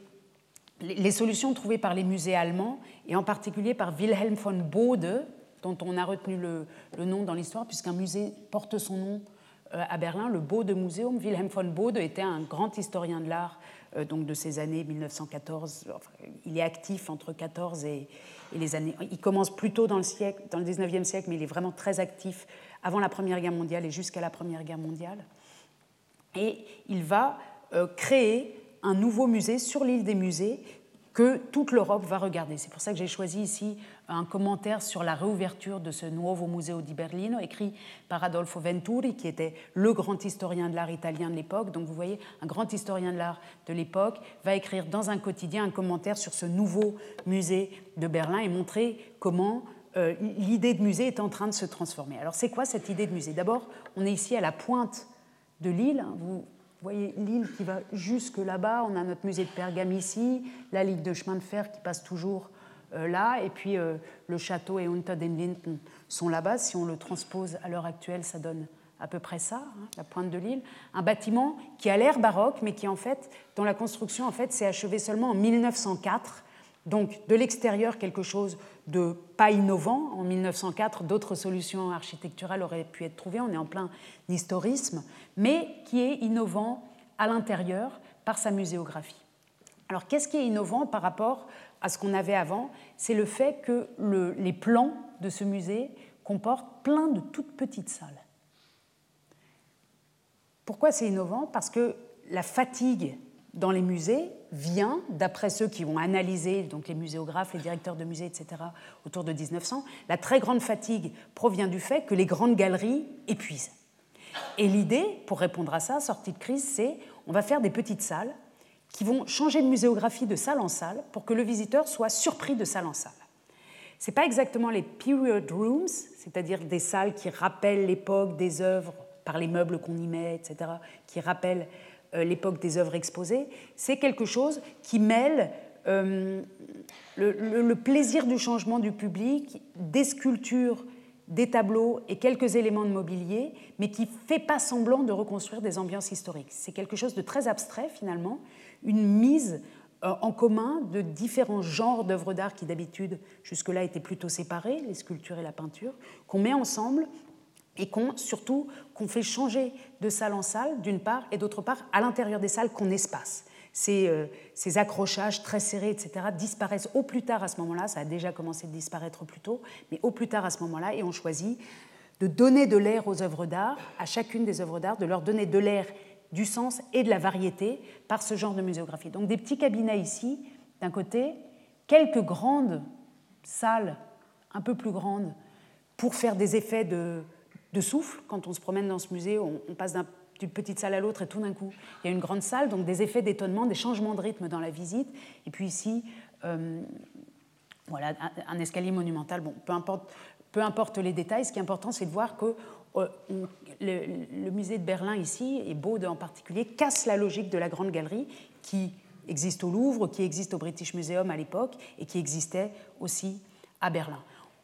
les solutions trouvées par les musées allemands, et en particulier par Wilhelm von Bode, dont on a retenu le, nom dans l'histoire, puisqu'un musée porte son nom euh, à Berlin, le Bode Museum. Wilhelm von Bode était un grand historien de l'art donc de ces années 1914. il est actif entre 14 et, les années. Il commence plutôt dans le siècle, dans le 19e siècle, mais il est vraiment très actif avant la Première Guerre mondiale et jusqu'à la Première Guerre mondiale. Et il va euh, créer un nouveau musée sur l'île des musées que toute l'Europe va regarder. C'est pour ça que j'ai choisi ici un commentaire sur la réouverture de ce Nuovo Museo di Berlino, écrit par Adolfo Venturi, qui était le grand historien de l'art italien de l'époque. Donc vous voyez, un grand historien de l'art de l'époque va écrire dans un quotidien un commentaire sur ce nouveau musée de Berlin et montrer comment euh, l'idée de musée est en train de se transformer. Alors c'est quoi cette idée de musée? D'abord, on est ici à la pointe de l'île. Vous voyez l'île qui va jusque là-bas. On a notre musée de Pergame ici, la ligne de chemin de fer qui passe toujours là, et puis euh, le château et Unter den Linden sont là-bas. Si on le transpose à l'heure actuelle, ça donne à peu près ça, hein, la pointe de l'île. Un bâtiment qui a l'air baroque, mais qui en fait, dont la construction en fait s'est achevée seulement en 1904 donc de l'extérieur, quelque chose de pas innovant. En 1904, d'autres solutions architecturales auraient pu être trouvées. On est en plein historisme, mais qui est innovant à l'intérieur par sa muséographie. Alors qu'est-ce qui est innovant par rapport à ce qu'on avait avant C'est le fait que les plans de ce musée comportent plein de toutes petites salles. Pourquoi c'est innovant? Parce que la fatigue dans les musées vient, d'après ceux qui ont analysé, donc les muséographes, les directeurs de musées, etc., autour de 1900, la très grande fatigue provient du fait que les grandes galeries épuisent. Et l'idée, pour répondre à ça, sortie de crise, c'est on va faire des petites salles qui vont changer de muséographie de salle en salle pour que le visiteur soit surpris de salle en salle. Ce n'est pas exactement les period rooms, c'est-à-dire des salles qui rappellent l'époque des œuvres par les meubles qu'on y met, etc., qui rappellent euh, l'époque des œuvres exposées, c'est quelque chose qui mêle euh, le, plaisir du changement du public, des sculptures, des tableaux et quelques éléments de mobilier, mais qui ne fait pas semblant de reconstruire des ambiances historiques. C'est quelque chose de très abstrait finalement, une mise euh, en commun de différents genres d'œuvres d'art qui d'habitude jusque-là étaient plutôt séparés, les sculptures et la peinture, qu'on met ensemble et qu'on surtout qu'on fait changer de salle en salle, d'une part, et d'autre part, à l'intérieur des salles, qu'on espace. Ces, euh, ces, accrochages très serrés, etc., disparaissent au plus tard à ce moment-là, ça a déjà commencé de disparaître plus tôt, mais au plus tard à ce moment-là, et on choisit de donner de l'air aux œuvres d'art, à chacune des œuvres d'art, de leur donner de l'air, du sens et de la variété par ce genre de muséographie. Donc des petits cabinets ici, d'un côté, quelques grandes salles un peu plus grandes pour faire des effets de, souffle. Quand on se promène dans ce musée, on, passe d'une petite salle à l'autre et tout d'un coup, il y a une grande salle, donc des effets d'étonnement, des changements de rythme dans la visite. Et puis ici, euh, voilà, un, escalier monumental. Bon, peu importe, peu importe les détails, ce qui est important, c'est de voir que euh, le, musée de Berlin ici, et Bode en particulier, casse la logique de la grande galerie qui existe au Louvre, qui existe au British Museum à l'époque et qui existait aussi à Berlin.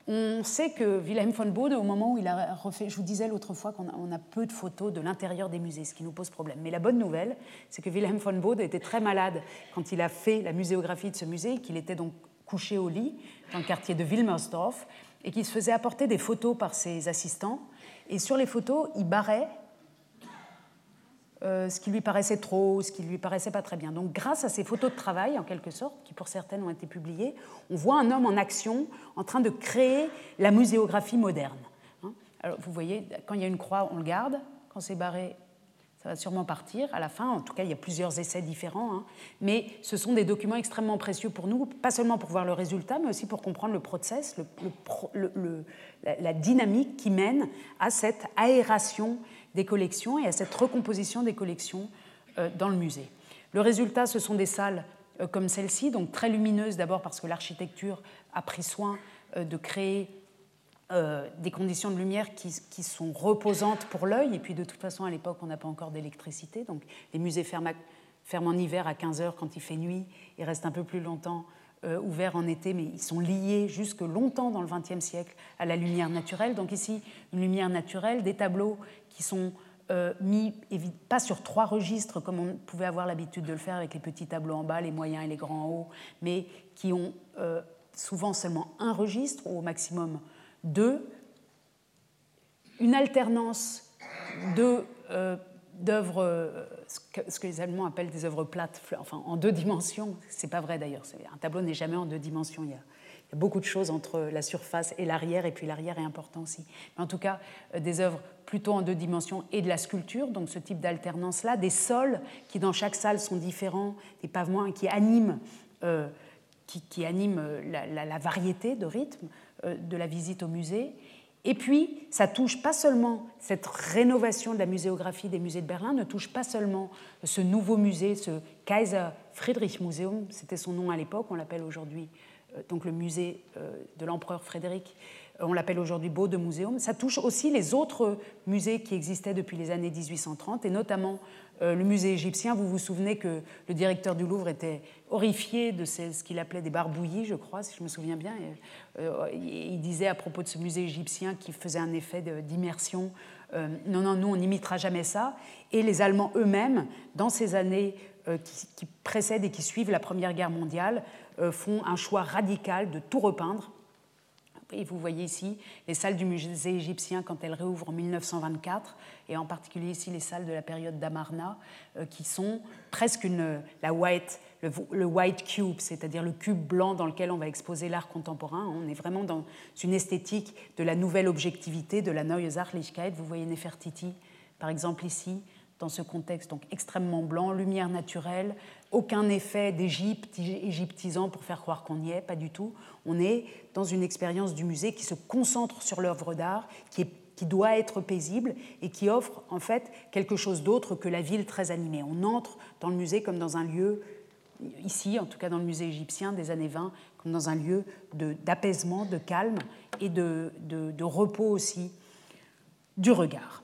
On sait que Wilhelm von Bode, au moment où il a refait, je vous disais l'autre fois qu'on a, peu de photos de l'intérieur des musées, ce qui nous pose problème. Mais la bonne nouvelle, c'est que Wilhelm von Bode était très malade quand il a fait la muséographie de ce musée, qu'il était donc couché au lit dans le quartier de Wilmersdorf, et qu'il se faisait apporter des photos par ses assistants. Et sur les photos, il barrait euh, ce qui lui paraissait trop, ce qui lui paraissait pas très bien. Donc grâce à ces photos de travail, en quelque sorte, qui pour certaines ont été publiées, on voit un homme en action en train de créer la muséographie moderne. Hein. Alors vous voyez, quand il y a une croix, on le garde, quand c'est barré, ça va sûrement partir à la fin. En tout cas, il y a plusieurs essais différents. Hein. Mais ce sont des documents extrêmement précieux pour nous, pas seulement pour voir le résultat, mais aussi pour comprendre le process, la, dynamique qui mène à cette aération des collections et à cette recomposition des collections euh, dans le musée. Le résultat, ce sont des salles euh, comme celle-ci, donc très lumineuses d'abord parce que l'architecture a pris soin euh, de créer des conditions de lumière qui, sont reposantes pour l'œil. Et puis de toute façon, à l'époque, on n'a pas encore d'électricité. Donc les musées ferment, ferment, en hiver à 15 heures quand il fait nuit et restent un peu plus longtemps ouverts en été, mais ils sont liés jusque longtemps dans le XXe siècle à la lumière naturelle. Donc ici, une lumière naturelle, des tableaux qui sont euh, mis, pas sur trois registres comme on pouvait avoir l'habitude de le faire avec les petits tableaux en bas, les moyens et les grands en haut, mais qui ont euh, souvent seulement un registre, ou au maximum deux, une alternance de, euh, d'œuvres, ce que, ce que, les Allemands appellent des œuvres plates, enfin en deux dimensions, c'est pas vrai d'ailleurs, un tableau n'est jamais en deux dimensions, il y a beaucoup de choses entre la surface et l'arrière, et puis l'arrière est important aussi. En tout cas, euh, des œuvres plutôt en deux dimensions et de la sculpture, donc ce type d'alternance-là, des sols qui dans chaque salle sont différents, des pavements qui animent, euh, qui, animent euh, la, variété de rythme de la visite au musée. Et puis, ça touche pas seulement cette rénovation de la muséographie des musées de Berlin, ne touche pas seulement ce nouveau musée, ce Kaiser Friedrich Museum, c'était son nom à l'époque, on l'appelle aujourd'hui donc le musée de l'empereur Frédéric, on l'appelle aujourd'hui Beau de Muséum. Ça touche aussi les autres musées qui existaient depuis les années 1830, et notamment le musée égyptien. Vous vous souvenez que le directeur du Louvre était horrifié de ce qu'il appelait des barbouillis, je crois, si je me souviens bien. il disait à propos de ce musée égyptien qui faisait un effet d'immersion euh, non, non, nous, on n'imitera jamais ça. Et les Allemands eux-mêmes, dans ces années euh, qui, précèdent et qui suivent la Première Guerre mondiale, euh, font un choix radical de tout repeindre. Et vous voyez ici les salles du musée égyptien quand elles réouvrent en 1924, et en particulier ici les salles de la période d'Amarna, qui sont presque la white le, white cube, c'est-à-dire le cube blanc dans lequel on va exposer l'art contemporain. On est vraiment dans une esthétique de la nouvelle objectivité, de la Neue Sachlichkeit. Vous voyez Nefertiti, par exemple, ici, dans ce contexte donc extrêmement blanc, lumière naturelle, aucun effet d'Égypte égyptisant pour faire croire qu'on y est, pas du tout. On est dans une expérience du musée qui se concentre sur l'œuvre d'art, qui, doit être paisible et qui offre en fait quelque chose d'autre que la ville très animée. On entre dans le musée comme dans un lieu ici, en tout cas dans le musée égyptien des années 20, comme dans un lieu d'apaisement, de, calme et de, de, repos aussi du regard.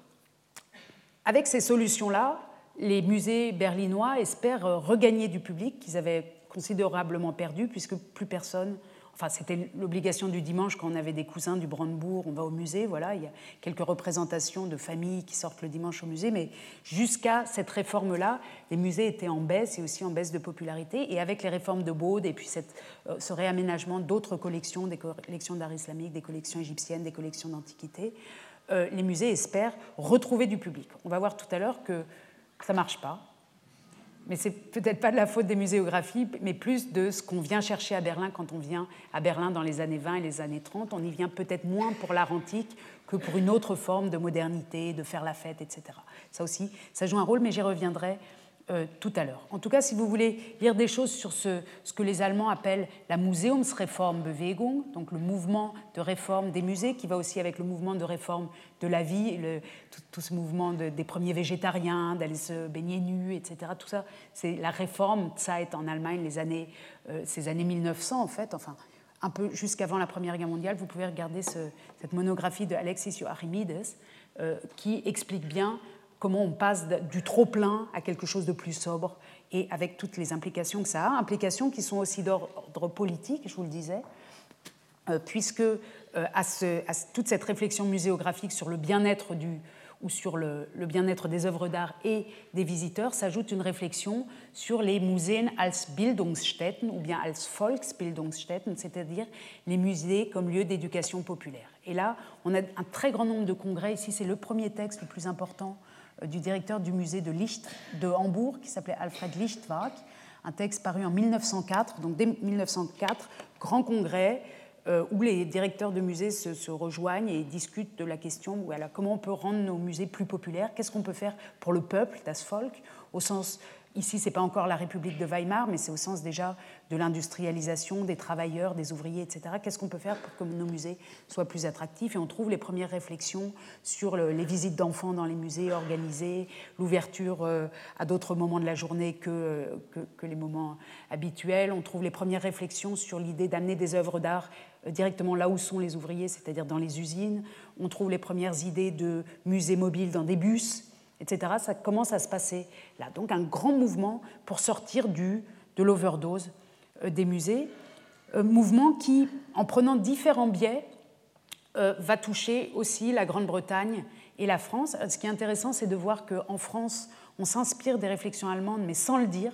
Avec ces solutions-là, les musées berlinois espèrent regagner du public qu'ils avaient considérablement perdu, puisque plus personne Enfin, c'était l'obligation du dimanche quand on avait des cousins du Brandebourg, on va au musée, voilà, il y a quelques représentations de familles qui sortent le dimanche au musée, mais jusqu'à cette réforme-là, les musées étaient en baisse et aussi en baisse de popularité. Et avec les réformes de Baude et puis cette, euh, ce réaménagement d'autres collections, des collections d'art islamique, des collections égyptiennes, des collections d'antiquité, euh, les musées espèrent retrouver du public. On va voir tout à l'heure que ça ne marche pas, mais c'est peut-être pas de la faute des muséographies, mais plus de ce qu'on vient chercher à Berlin quand on vient à Berlin dans les années 20 et les années 30. On y vient peut-être moins pour l'art antique que pour une autre forme de modernité, de faire la fête, etc. Ça aussi, ça joue un rôle, mais j'y reviendrai euh, tout à l'heure. En tout cas, si vous voulez lire des choses sur ce, que les Allemands appellent la Museumsreformbewegung, donc le mouvement de réforme des musées, qui va aussi avec le mouvement de réforme de la vie, tout, ce mouvement des premiers végétariens, d'aller se baigner nu, etc. Tout ça, c'est la réforme Zeit en Allemagne, les années, euh, ces années 1900 en fait, enfin un peu jusqu'avant la Première Guerre mondiale. Vous pouvez regarder ce, cette monographie de Alexis Joachimides euh, qui explique bien comment on passe du trop-plein à quelque chose de plus sobre et avec toutes les implications que ça a, implications qui sont aussi d'ordre politique, je vous le disais, euh, puisque euh, à, toute cette réflexion muséographique sur le bien-être du ou sur le, bien-être des œuvres d'art et des visiteurs s'ajoute une réflexion sur les Museen als Bildungsstätten ou bien als Volksbildungsstätten, c'est-à-dire les musées comme lieu d'éducation populaire. Et là, on a un très grand nombre de congrès. Ici, c'est le premier texte le plus important du directeur du musée de de Hambourg, qui s'appelait Alfred Lichtwag, un texte paru en 1904. Donc dès 1904, grand congrès euh, où les directeurs de musées se, rejoignent et discutent de la question comment on peut rendre nos musées plus populaires, qu'est-ce qu'on peut faire pour le peuple, das Volk, au sens Ici, ce n'est pas encore la République de Weimar, mais c'est au sens déjà de l'industrialisation, des travailleurs, des ouvriers, etc. Qu'est-ce qu'on peut faire pour que nos musées soient plus attractifs? Et on trouve les premières réflexions sur les visites d'enfants dans les musées organisées, l'ouverture euh, à d'autres moments de la journée que, que, les moments habituels. On trouve les premières réflexions sur l'idée d'amener des œuvres d'art euh, directement là où sont les ouvriers, c'est-à-dire dans les usines. On trouve les premières idées de musées mobiles dans des bus etc. Ça commence à se passer là. Donc un grand mouvement pour sortir du, de l'overdose euh, des musées. Euh, mouvement qui, en prenant différents biais, euh, va toucher aussi la Grande-Bretagne et la France. Ce qui est intéressant, c'est de voir qu'en France, on s'inspire des réflexions allemandes, mais sans le dire.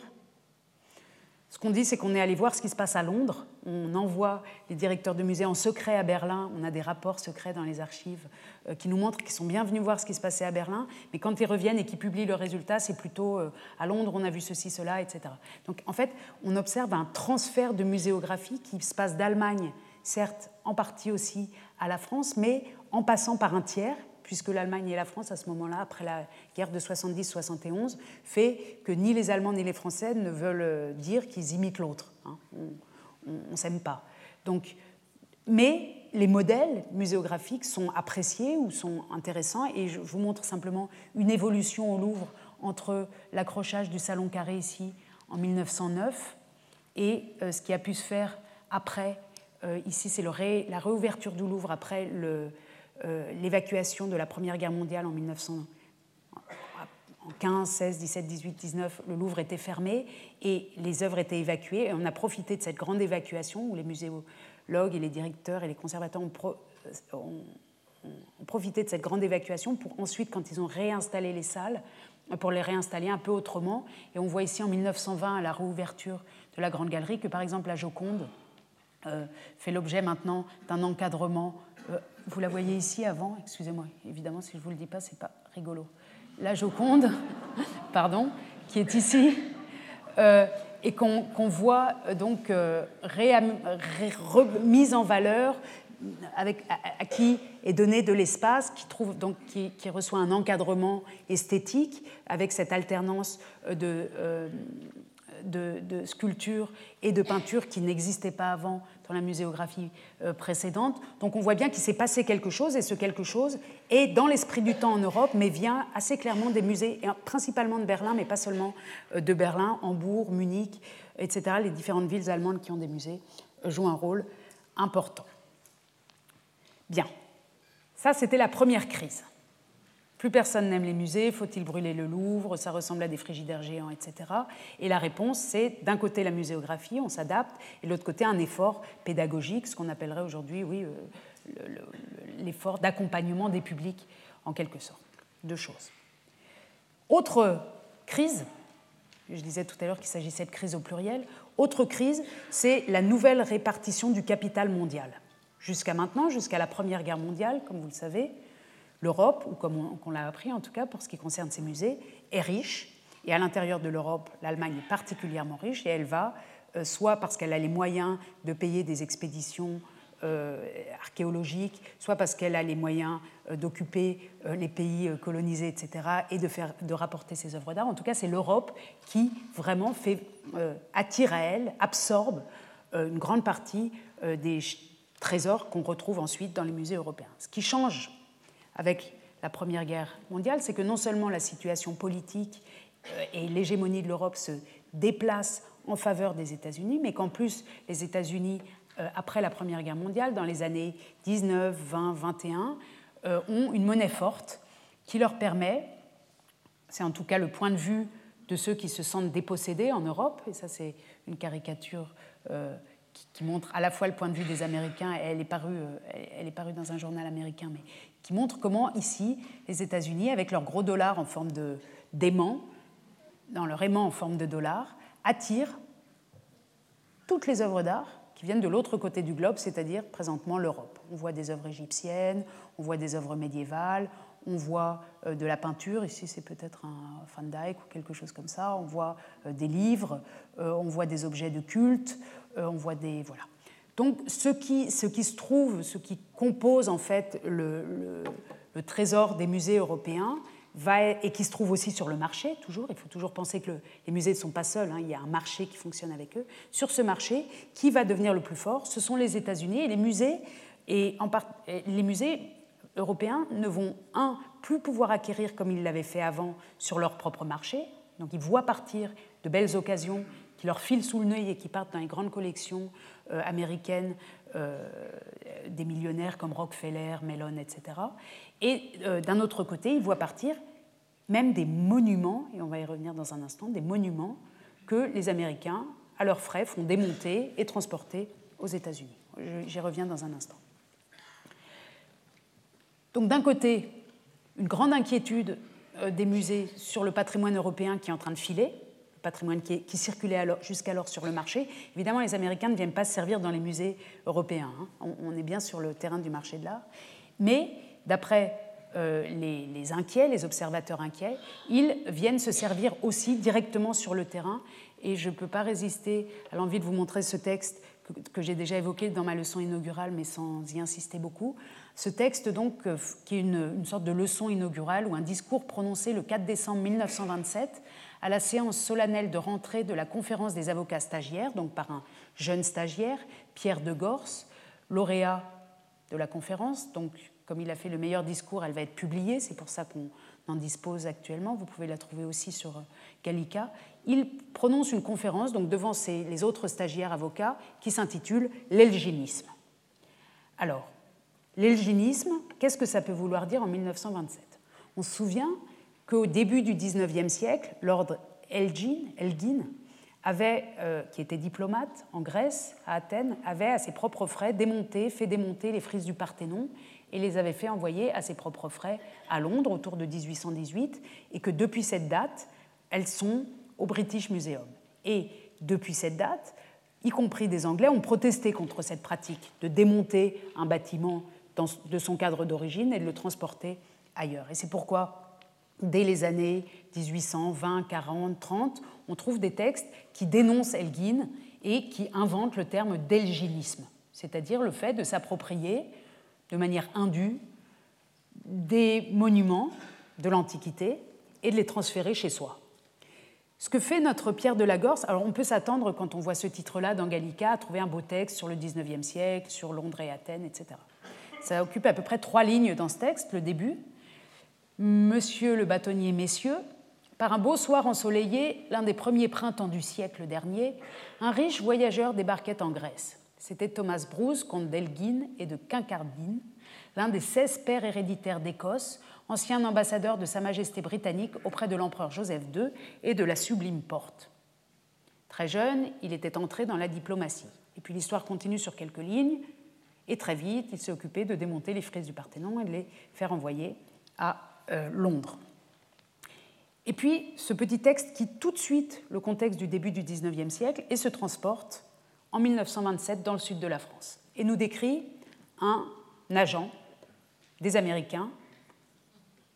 Ce qu'on dit, c'est qu'on est allé voir ce qui se passe à Londres. On envoie les directeurs de musées en secret à Berlin. On a des rapports secrets dans les archives euh, qui nous montrent qu'ils sont bien venus voir ce qui se passait à Berlin. Mais quand ils reviennent et qu'ils publient le résultat, c'est plutôt euh, à Londres, on a vu ceci, cela, etc. Donc en fait, on observe un transfert de muséographie qui se passe d'Allemagne, certes en partie aussi à la France, mais en passant par un tiers, puisque l'Allemagne et la France, à ce moment-là, après la guerre de 70-71, fait que ni les Allemands ni les Français ne veulent euh, dire qu'ils imitent l'autre. Hein. On ne s'aime pas. Donc, mais les modèles muséographiques sont appréciés ou sont intéressants, et je vous montre simplement une évolution au Louvre entre l'accrochage du salon carré ici en 1909 et euh, ce qui a pu se faire après ici, c'est la réouverture du Louvre après l'évacuation de la Première Guerre mondiale en 1900. En 15, 16, 17, 18, 19, le Louvre était fermé et les œuvres étaient évacuées. Et on a profité de cette grande évacuation où les muséologues et les directeurs et les conservateurs ont, ont profité de cette grande évacuation pour ensuite, quand ils ont réinstallé les salles, pour les réinstaller un peu autrement. Et on voit ici en 1920, à la réouverture de la Grande Galerie, que par exemple la Joconde euh, fait l'objet maintenant d'un encadrement. Euh, vous la voyez ici avant, excusez-moi, évidemment, si je ne vous le dis pas, c'est pas rigolo. La Joconde, pardon, qui est ici, euh, et qu'on voit donc remise en valeur à, qui est donné de l'espace, qui, donc, qui, reçoit un encadrement esthétique avec cette alternance de, euh, de, de sculpture et de peinture qui n'existait pas avant dans la muséographie euh, précédente. Donc on voit bien qu'il s'est passé quelque chose et ce quelque chose est dans l'esprit du temps en Europe, mais vient assez clairement des musées, principalement de Berlin, mais pas seulement euh, de Berlin, Hambourg, Munich, etc. Les différentes villes allemandes qui ont des musées jouent un rôle important. Bien, ça c'était la première crise. Plus personne n'aime les musées, faut-il brûler le Louvre, ça ressemble à des frigidaires géants, etc. Et la réponse, c'est d'un côté la muséographie, on s'adapte, et de l'autre côté un effort pédagogique, ce qu'on appellerait aujourd'hui, oui, euh, l'effort d'accompagnement des publics, en quelque sorte. Deux choses. Autre crise, je disais tout à l'heure qu'il s'agissait de crise au pluriel, autre crise, c'est la nouvelle répartition du capital mondial. Jusqu'à maintenant, jusqu'à la Première Guerre mondiale, comme vous le savez, l'Europe, ou comme on, l'a appris en tout cas pour ce qui concerne ses musées, est riche. Et à l'intérieur de l'Europe, l'Allemagne est particulièrement riche et elle va, euh, soit parce qu'elle a les moyens de payer des expéditions euh, archéologiques, soit parce qu'elle a les moyens euh, d'occuper les pays colonisés, etc., et de, faire, de rapporter ses œuvres d'art. En tout cas, c'est l'Europe qui vraiment fait, attire à elle, absorbe une grande partie des trésors qu'on retrouve ensuite dans les musées européens. Ce qui change avec la Première Guerre mondiale, c'est que non seulement la situation politique euh, et l'hégémonie de l'Europe se déplacent en faveur des États-Unis, mais qu'en plus les États-Unis, euh, après la Première Guerre mondiale, dans les années 19, 20, 21, ont une monnaie forte qui leur permet, c'est en tout cas le point de vue de ceux qui se sentent dépossédés en Europe, et ça c'est une caricature euh, qui, montre à la fois le point de vue des Américains, elle est parue, elle est parue dans un journal américain, mais qui montre comment ici, les États-Unis, avec leur gros dollar en forme d'aimant, dans leur aimant en forme de dollar, attirent toutes les œuvres d'art qui viennent de l'autre côté du globe, c'est-à-dire présentement l'Europe. On voit des œuvres égyptiennes, on voit des œuvres médiévales, on voit euh, de la peinture, ici c'est peut-être un Van Dyck ou quelque chose comme ça, on voit euh, des livres, on voit des objets de culte, euh, on voit des. Voilà. Donc, ce qui, se trouve, ce qui compose en fait le, trésor des musées européens, et qui se trouve aussi sur le marché, toujours, il faut toujours penser que les musées ne sont pas seuls, hein, il y a un marché qui fonctionne avec eux. Sur ce marché, qui va devenir le plus fort Ce sont les États-Unis et les musées, et en les musées européens ne vont, un, plus pouvoir acquérir comme ils l'avaient fait avant sur leur propre marché, donc ils voient partir de belles occasions qui leur filent sous le nez et qui partent dans les grandes collections euh, américaines euh, des millionnaires comme Rockefeller, Mellon, etc. Et euh, d'un autre côté, ils voient partir même des monuments, et on va y revenir dans un instant, des monuments que les Américains, à leurs frais, font démonter et transporter aux États-Unis. J'y reviens dans un instant. Donc d'un côté, une grande inquiétude des musées sur le patrimoine européen qui est en train de filer, patrimoine qui, circulait jusqu'alors sur le marché. Évidemment, les Américains ne viennent pas se servir dans les musées européens. Hein. On, est bien sur le terrain du marché de l'art. Mais d'après euh, les, inquiets, les observateurs inquiets, ils viennent se servir aussi directement sur le terrain. Et je ne peux pas résister à l'envie de vous montrer ce texte que, j'ai déjà évoqué dans ma leçon inaugurale, mais sans y insister beaucoup. Ce texte, donc, euh, qui est une, une sorte de leçon inaugurale ou un discours prononcé le 4 décembre 1927 à la séance solennelle de rentrée de la conférence des avocats stagiaires, donc par un jeune stagiaire, Pierre de Gorse, lauréat de la conférence. Donc, comme il a fait le meilleur discours, elle va être publiée, c'est pour ça qu'on en dispose actuellement. Vous pouvez la trouver aussi sur euh, Gallica. Il prononce une conférence donc devant les autres stagiaires avocats qui s'intitule L'Elgénisme. Alors, l'elginisme, qu'est-ce que ça peut vouloir dire en 1927 On se souvient qu'au début du XIXe siècle, Lord Elgin, Elgin avait, euh, qui était diplomate en Grèce, à Athènes, avait à ses propres frais démonté, fait démonter les frises du Parthénon et les avait fait envoyer à ses propres frais à Londres autour de 1818, et que depuis cette date, elles sont au British Museum. Et depuis cette date, y compris des Anglais, ont protesté contre cette pratique de démonter un bâtiment de son cadre d'origine et de le transporter ailleurs. Et c'est pourquoi, dès les années 1800, 20, 40, 30, on trouve des textes qui dénoncent Elgin et qui inventent le terme d'elginisme, c'est-à-dire le fait de s'approprier de manière indue des monuments de l'Antiquité et de les transférer chez soi. Ce que fait notre Pierre de la Gorse, alors on peut s'attendre, quand on voit ce titre-là dans Gallica, à trouver un beau texte sur le 19e siècle, sur Londres et Athènes, etc. Ça occupe à peu près trois lignes dans ce texte, le début. Monsieur le bâtonnier, messieurs, par un beau soir ensoleillé, l'un des premiers printemps du siècle dernier, un riche voyageur débarquait en Grèce. C'était Thomas Bruce, comte d'Elgin et de Quincardine, l'un des 16 pères héréditaires d'Écosse, ancien ambassadeur de Sa Majesté britannique auprès de l'empereur Joseph II et de la Sublime Porte. Très jeune, il était entré dans la diplomatie. Et puis l'histoire continue sur quelques lignes, et très vite, il s'est occupé de démonter les frises du Parthénon et de les faire envoyer à euh, Londres. Et puis, ce petit texte quitte tout de suite le contexte du début du XIXe siècle et se transporte en 1927 dans le sud de la France et nous décrit un agent des Américains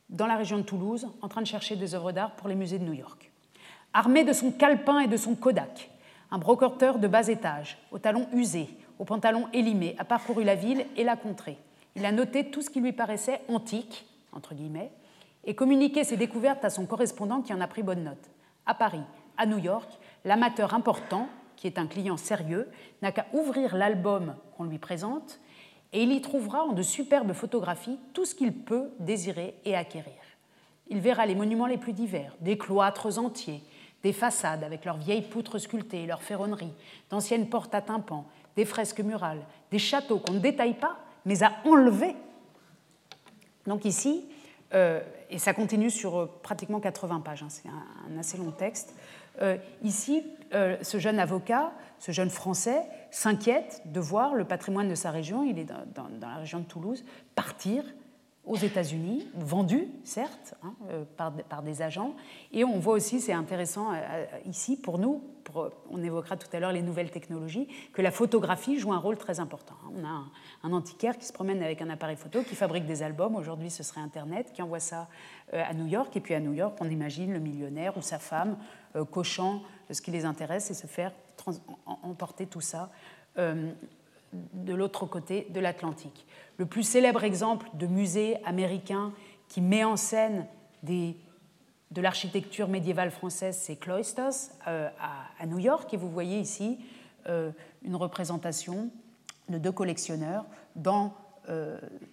dans la région de Toulouse en train de chercher des œuvres d'art pour les musées de New York. Armé de son calepin et de son Kodak, un brocanteur de bas étage, aux talons usés, aux pantalons élimés, a parcouru la ville et la contrée. Il a noté tout ce qui lui paraissait antique, entre guillemets, et communiqué ses découvertes à son correspondant qui en a pris bonne note. À Paris, à New York, l'amateur important, qui est un client sérieux, n'a qu'à ouvrir l'album qu'on lui présente et il y trouvera en de superbes photographies tout ce qu'il peut désirer et acquérir. Il verra les monuments les plus divers, des cloîtres entiers, des façades avec leurs vieilles poutres sculptées, leurs ferronneries, d'anciennes portes à tympans, des fresques murales, des châteaux qu'on ne détaille pas, mais à enlever. Donc ici, euh, et ça continue sur euh, pratiquement 80 pages, hein, c'est un, assez long texte, euh, ici, ce jeune avocat, ce jeune Français, s'inquiète de voir le patrimoine de sa région, il est dans, la région de Toulouse, partir aux États-Unis, vendu, certes, hein, euh, par, des agents. Et on voit aussi, c'est intéressant euh, euh, ici pour nous, on évoquera tout à l'heure les nouvelles technologies, que la photographie joue un rôle très important. Hein. On a un, antiquaire qui se promène avec un appareil photo, qui fabrique des albums, aujourd'hui ce serait Internet, qui envoie ça à New York. Et puis à New York, on imagine le millionnaire ou sa femme cochant ce qui les intéresse et se faire emporter tout ça de l'autre côté de l'Atlantique. Le plus célèbre exemple de musée américain qui met en scène de l'architecture médiévale française, c'est Cloisters euh, à, New York. Et vous voyez ici euh, une représentation de deux collectionneurs dans,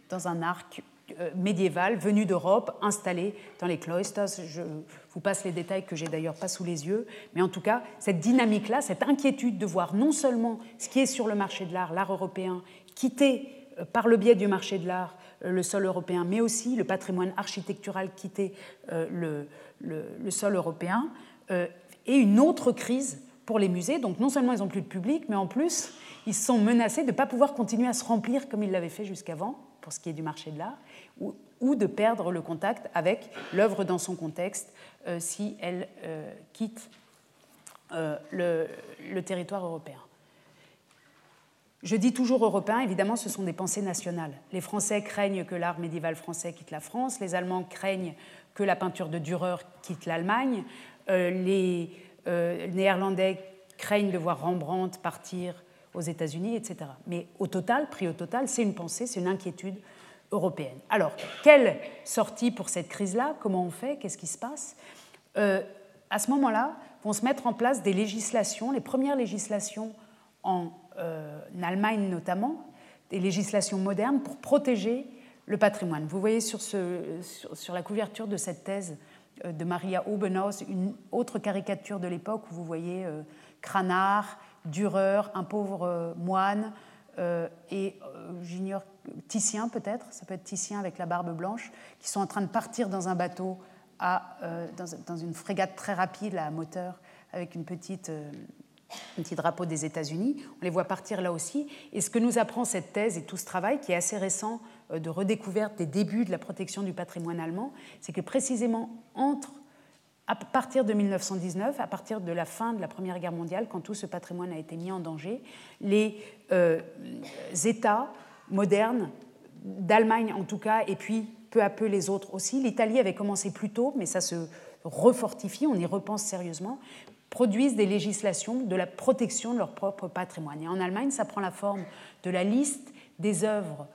dans un arc euh, médiévale venue d'Europe, installée dans les cloisters. Je vous passe les détails que j'ai d'ailleurs pas sous les yeux, mais en tout cas, cette dynamique-là, cette inquiétude de voir non seulement ce qui est sur le marché de l'art, l'art européen, quitter euh, par le biais du marché de l'art euh, le sol européen, mais aussi le patrimoine architectural quitter le, le, sol européen, et une autre crise pour les musées. Donc non seulement ils n'ont plus de public, mais en plus, ils sont menacés de ne pas pouvoir continuer à se remplir comme ils l'avaient fait jusqu'avant, pour ce qui est du marché de l'art, ou, de perdre le contact avec l'œuvre dans son contexte euh, si elle euh, quitte euh, le, territoire européen. Je dis toujours européen, évidemment, ce sont des pensées nationales. Les Français craignent que l'art médiéval français quitte la France, les Allemands craignent que la peinture de Dürer quitte l'Allemagne, les Néerlandais craignent de voir Rembrandt partir aux États-Unis, etc. Mais au total, pris au total, c'est une pensée, c'est une inquiétude Alors, quelle sortie pour cette crise-là? Comment on fait? Qu'est-ce qui se passe? Euh, À ce moment-là, vont se mettre en place des législations, les premières législations en euh, Allemagne notamment, des législations modernes pour protéger le patrimoine. Vous voyez sur, la couverture de cette thèse euh, de Maria Obenhaus une autre caricature de l'époque où vous voyez Cranach, Dürer, un pauvre moine, et j'ignore Titien peut-être, ça peut être Titien avec la barbe blanche, qui sont en train de partir dans un bateau, à, dans, une frégate très rapide à moteur, avec une petite un petit drapeau des États-Unis. On les voit partir là aussi. Et ce que nous apprend cette thèse et tout ce travail, qui est assez récent, euh, de redécouverte des débuts de la protection du patrimoine allemand, c'est que précisément entre à partir de 1919, à partir de la fin de la Première Guerre mondiale, quand tout ce patrimoine a été mis en danger, les euh, États modernes, d'Allemagne en tout cas, et puis peu à peu les autres aussi, l'Italie avait commencé plus tôt, mais ça se refortifie, on y repense sérieusement, produisent des législations de la protection de leur propre patrimoine. Et en Allemagne, ça prend la forme de la liste des œuvres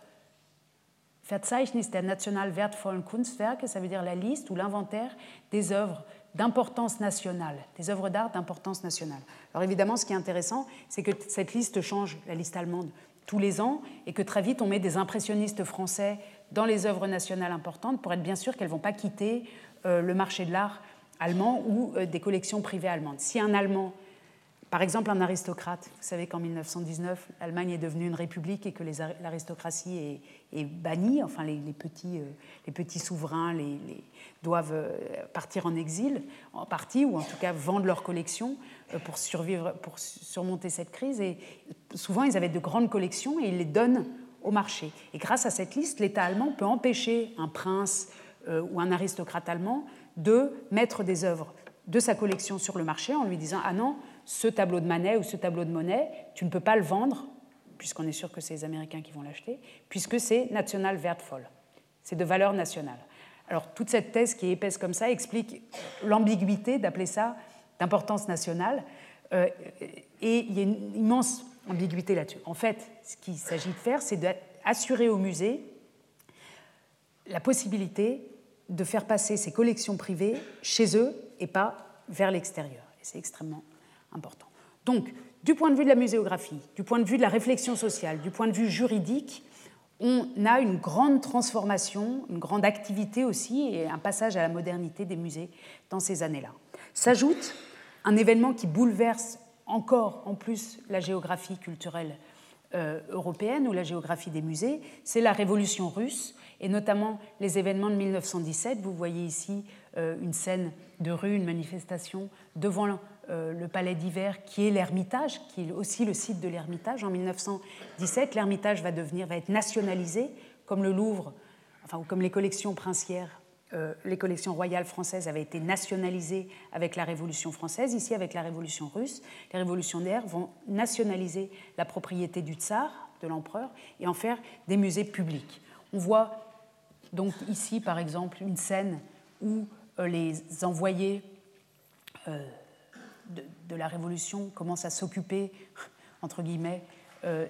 Verzeichnis der national wertvollen Kunstwerke, ça veut dire la liste ou l'inventaire des œuvres d'importance nationale, des œuvres d'art d'importance nationale. Alors évidemment, ce qui est intéressant, c'est que cette liste change, la liste allemande, tous les ans, et que très vite, on met des impressionnistes français dans les œuvres nationales importantes pour être bien sûr qu'elles ne vont pas quitter euh, le marché de l'art allemand ou euh, des collections privées allemandes. Si un Allemand, par exemple un aristocrate, vous savez qu'en 1919, l'Allemagne est devenue une république et que l'aristocratie est, bannie, enfin les, petits, euh, les petits, souverains les, doivent euh, partir en exil, en partie, ou en tout cas vendre leurs collections pour, survivre, pour surmonter cette crise. Et souvent, ils avaient de grandes collections et ils les donnent au marché. Et grâce à cette liste, l'État allemand peut empêcher un prince ou un aristocrate allemand de mettre des œuvres de sa collection sur le marché en lui disant Ah non, ce tableau de Manet ou ce tableau de Monet, tu ne peux pas le vendre, puisqu'on est sûr que c'est les Américains qui vont l'acheter, puisque c'est national wertvoll, c'est de valeur nationale. Alors toute cette thèse qui est épaisse comme ça explique l'ambiguïté d'appeler ça d'importance nationale, euh, et il y a une immense ambiguïté là-dessus. En fait, ce qu'il s'agit de faire, c'est d'assurer au musée la possibilité de faire passer ces collections privées chez eux et pas vers l'extérieur. Et c'est extrêmement Donc, du point de vue de la muséographie, du point de vue de la réflexion sociale, du point de vue juridique, on a une grande transformation, une grande activité aussi et un passage à la modernité des musées dans ces années-là. S'ajoute un événement qui bouleverse encore en plus la géographie culturelle euh, européenne ou la géographie des musées, c'est la révolution russe et notamment les événements de 1917. Vous voyez ici euh, une scène de rue, une manifestation devant le palais d'hiver qui est l'Ermitage, qui est aussi le site de l'Ermitage. En 1917, l'Ermitage va devenir, va être nationalisé comme le Louvre, enfin comme les collections princières euh, les collections royales françaises avaient été nationalisées avec la Révolution française, ici avec la Révolution russe. Les révolutionnaires vont nationaliser la propriété du tsar, de l'empereur, et en faire des musées publics. On voit donc ici, par exemple, une scène où euh, les envoyés euh, de, la Révolution commencent à s'occuper, entre guillemets,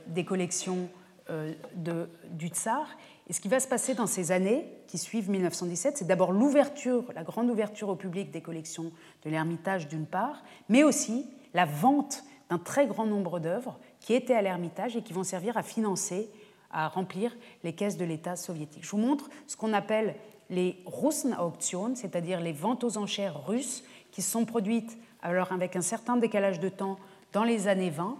des collections de, du tsar. Et ce qui va se passer dans ces années qui suivent 1917, c'est d'abord l'ouverture, la grande ouverture au public des collections de l'Ermitage d'une part, mais aussi la vente d'un très grand nombre d'œuvres qui étaient à l'Ermitage et qui vont servir à financer, à remplir les caisses de l'État soviétique. Je vous montre ce qu'on appelle les Russenauktionen, c'est-à-dire les ventes aux enchères russes qui sont produites alors avec un certain décalage de temps dans les années 20,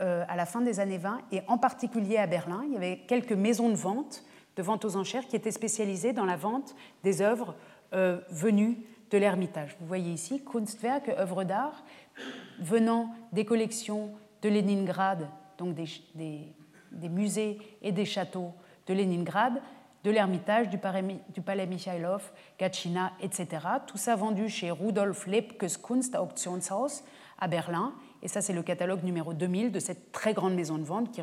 euh, à la fin des années 20, et en particulier à Berlin. Il y avait quelques maisons de vente de vente aux enchères qui était spécialisée dans la vente des œuvres euh, venues de l'Ermitage. Vous voyez ici Kunstwerk, œuvres d'art, venant des collections de Leningrad, donc des, des, musées et des châteaux de Leningrad, de l'Ermitage, du, palais Michailov, Gatchina, etc. Tout ça vendu chez Rudolf Lepkes Kunstauktionshaus à Berlin. Et ça, c'est le catalogue numéro 2000 de cette très grande maison de vente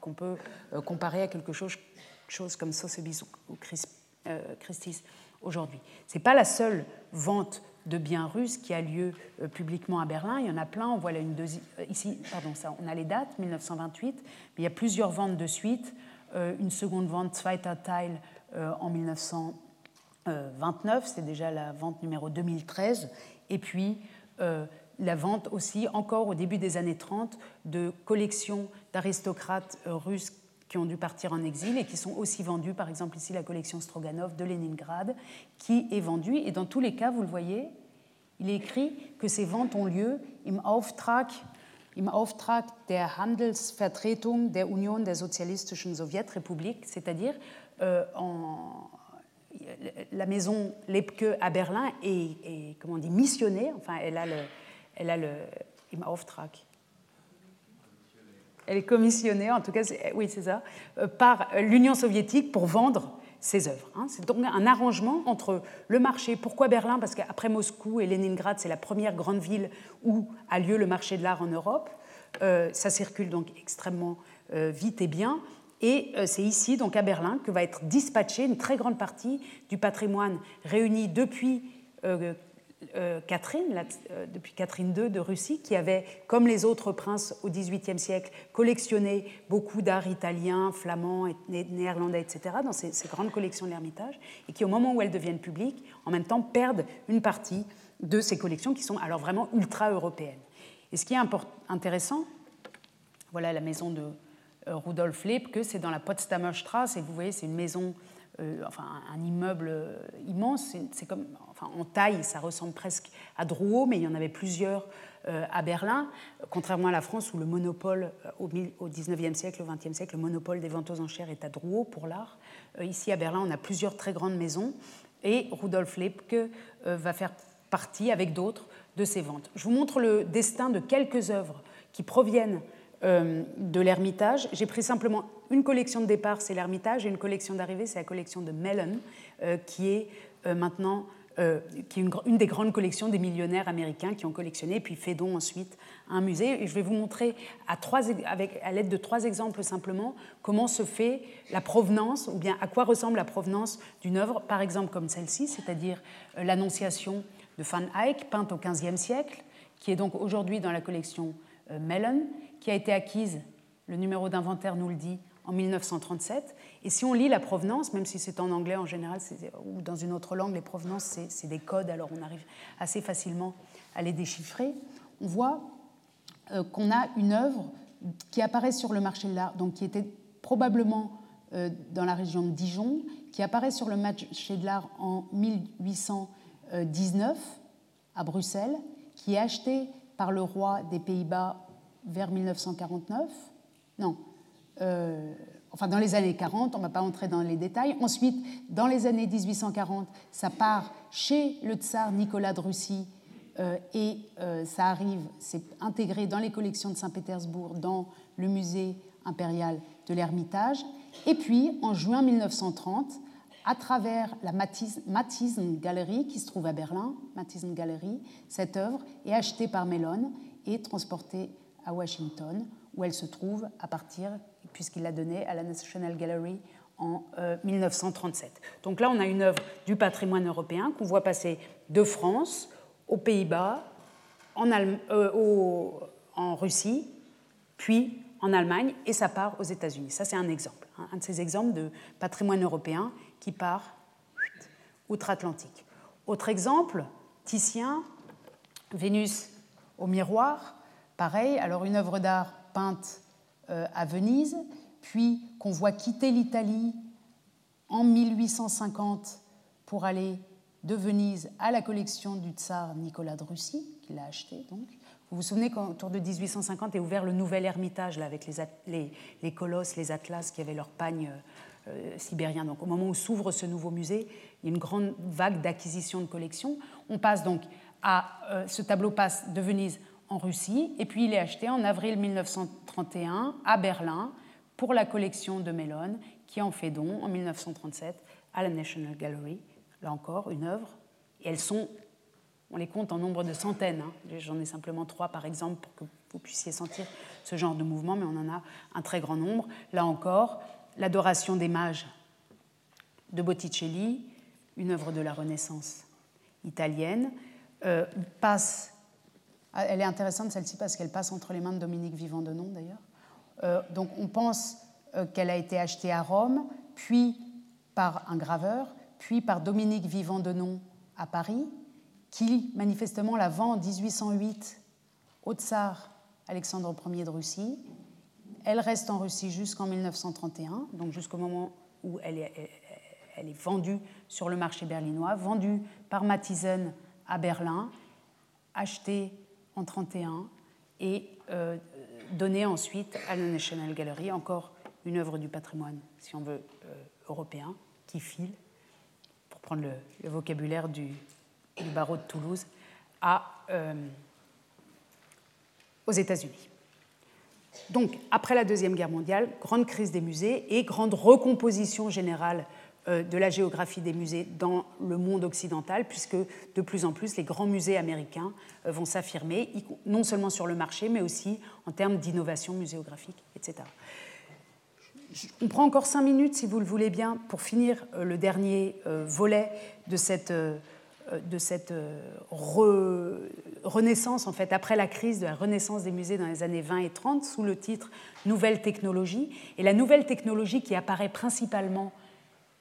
qu'on peut euh, comparer à quelque chose comme Sotheby's ou euh, Christie's aujourd'hui. Ce n'est pas la seule vente de biens russes qui a lieu euh, publiquement à Berlin. Il y en a plein. On voit là une deuxième. Ici, pardon, ça, on a les dates, 1928. Mais il y a plusieurs ventes de suite. Une seconde vente, Zweiter Teil, en 1929. C'est déjà la vente numéro 2013. Et puis la vente aussi, encore au début des années 30, de collections d'aristocrates russes qui ont dû partir en exil et qui sont aussi vendus, par exemple ici la collection Stroganov de Leningrad, qui est vendue. Et dans tous les cas, vous le voyez, il est écrit que ces ventes ont lieu im Auftrag, im Auftrag der Handelsvertretung der Union der sozialistischen Sowjetrepublik, c'est-à-dire euh, la maison Lepke à Berlin est, est, comment on dit, enfin elle a le, elle a le im Auftrag. Elle est commissionnée, en tout cas, oui c'est ça, euh, par l'Union soviétique pour vendre ses œuvres. Hein. C'est donc un arrangement entre le marché. Pourquoi Berlin? Parce qu'après Moscou et Leningrad, c'est la première grande ville où a lieu le marché de l'art en Europe. Euh, ça circule donc extrêmement euh, vite et bien. Et euh, c'est ici, donc à Berlin, que va être dispatchée une très grande partie du patrimoine réuni depuis euh, Catherine, euh, depuis Catherine II de Russie, qui avait, comme les autres princes au XVIIIe siècle, collectionné beaucoup d'art italien, flamand, néerlandais, etc., dans ces, ces grandes collections de l'Ermitage, et qui, au moment où elles deviennent publiques, en même temps perdent une partie de ces collections qui sont alors vraiment ultra-européennes. Et ce qui est intéressant, voilà la maison de euh, Rudolf Lepke, c'est dans la Potsdamer Straße, et vous voyez, c'est une maison euh, enfin, un immeuble euh, immense. C'est comme, en taille, ça ressemble presque à Drouot, mais il y en avait plusieurs euh, à Berlin, contrairement à la France où le monopole au, au 19e siècle, au 20e siècle, le monopole des ventes aux enchères est à Drouot pour l'art. ici à Berlin, on a plusieurs très grandes maisons et Rudolf Lepke va faire partie avec d'autres de ces ventes. Je vous montre le destin de quelques œuvres qui proviennent de l'Ermitage. J'ai pris simplement une collection de départ, c'est l'Ermitage, et une collection d'arrivée, c'est la collection de Mellon, euh, qui est euh, maintenant qui est une, des grandes collections des millionnaires américains qui ont collectionné, puis fait don ensuite à un musée. Je vais vous montrer à, trois, avec, à l'aide de trois exemples simplement comment se fait la provenance, ou bien à quoi ressemble la provenance d'une œuvre, par exemple comme celle-ci, c'est-à-dire l'Annonciation de Van Eyck, peinte au XVe siècle, qui est donc aujourd'hui dans la collection Mellon, qui a été acquise, le numéro d'inventaire nous le dit, en 1937. Et si on lit la provenance, même si c'est en anglais en général ou dans une autre langue, les provenances, c'est des codes, alors on arrive assez facilement à les déchiffrer, on voit euh, qu'on a une œuvre qui apparaît sur le marché de l'art, donc qui était probablement euh, dans la région de Dijon, qui apparaît sur le marché de l'art en 1819 à Bruxelles, qui est achetée par le roi des Pays-Bas vers 1949. Non, euh, enfin dans les années 40, on ne va pas entrer dans les détails. Ensuite, dans les années 1840, ça part chez le tsar Nicolas de Russie euh, et euh, ça arrive, c'est intégré dans les collections de Saint-Pétersbourg, dans le musée impérial de l'Ermitage. Et puis, en juin 1930, à travers la Matisse, Gallery qui se trouve à Berlin, Matisse Gallery, cette œuvre est achetée par Mellon et transportée à Washington, où elle se trouve à partir, puisqu'il l'a donnée à la National Gallery en 1937. Euh, Donc là, on a une œuvre du patrimoine européen qu'on voit passer de France aux Pays-Bas, en, euh, Russie, puis en Allemagne, et ça part aux États-Unis. Ça, c'est un exemple, hein, un de ces exemples de patrimoine européen qui part outre-Atlantique. Autre exemple, Titien, Vénus au miroir, Pareil, alors une œuvre d'art peinte à Venise, puis qu'on voit quitter l'Italie en 1850 pour aller de Venise à la collection du tsar Nicolas de Russie, qui l'a acheté donc. Vous vous souvenez qu'autour de 1850 est ouvert le nouvel Ermitage là, avec les, les, colosses, les atlas qui avaient leur pagne euh, sibérien. Donc au moment où s'ouvre ce nouveau musée, il y a une grande vague d'acquisition de collections. On passe donc à euh, ce tableau passe de Venise en Russie, et puis il est acheté en avril 1931 à Berlin pour la collection de Mellon, qui en fait don en 1937 à la National Gallery. Là encore, une œuvre. Et elles sont, on les compte en nombre de centaines. Hein. J'en ai simplement trois par exemple pour que vous puissiez sentir ce genre de mouvement, mais on en a un très grand nombre. Là encore, l'adoration des mages de Botticelli, une œuvre de la Renaissance italienne, euh, passe elle est intéressante celle-ci parce qu'elle passe entre les mains de Dominique Vivant de Nom d'ailleurs. Euh, donc on pense euh, qu'elle a été achetée à Rome, puis par un graveur, puis par Dominique Vivant de Nom à Paris, qui manifestement la vend en 1808 au tsar Alexandre Ier de Russie. Elle reste en Russie jusqu'en 1931, donc jusqu'au moment où elle est, elle est, vendue sur le marché berlinois, vendue par Matisen à Berlin, achetée en 31 et donné ensuite à la National Gallery, encore une œuvre du patrimoine, si on veut, européen, qui file, pour prendre le, vocabulaire du, barreau de Toulouse, à, aux États-Unis. Donc, après la Deuxième Guerre mondiale, grande crise des musées et grande recomposition générale euh, de la géographie des musées dans le monde occidental, puisque de plus en plus les grands musées américains euh, vont s'affirmer, non seulement sur le marché, mais aussi en termes d'innovation muséographique, etc. On prend encore cinq minutes, si vous le voulez bien, pour finir euh, le dernier volet de cette euh, de cette euh, renaissance, en fait, après la crise de la renaissance des musées dans les années 20 et 30, sous le titre Nouvelle technologie. Et la nouvelle technologie qui apparaît principalement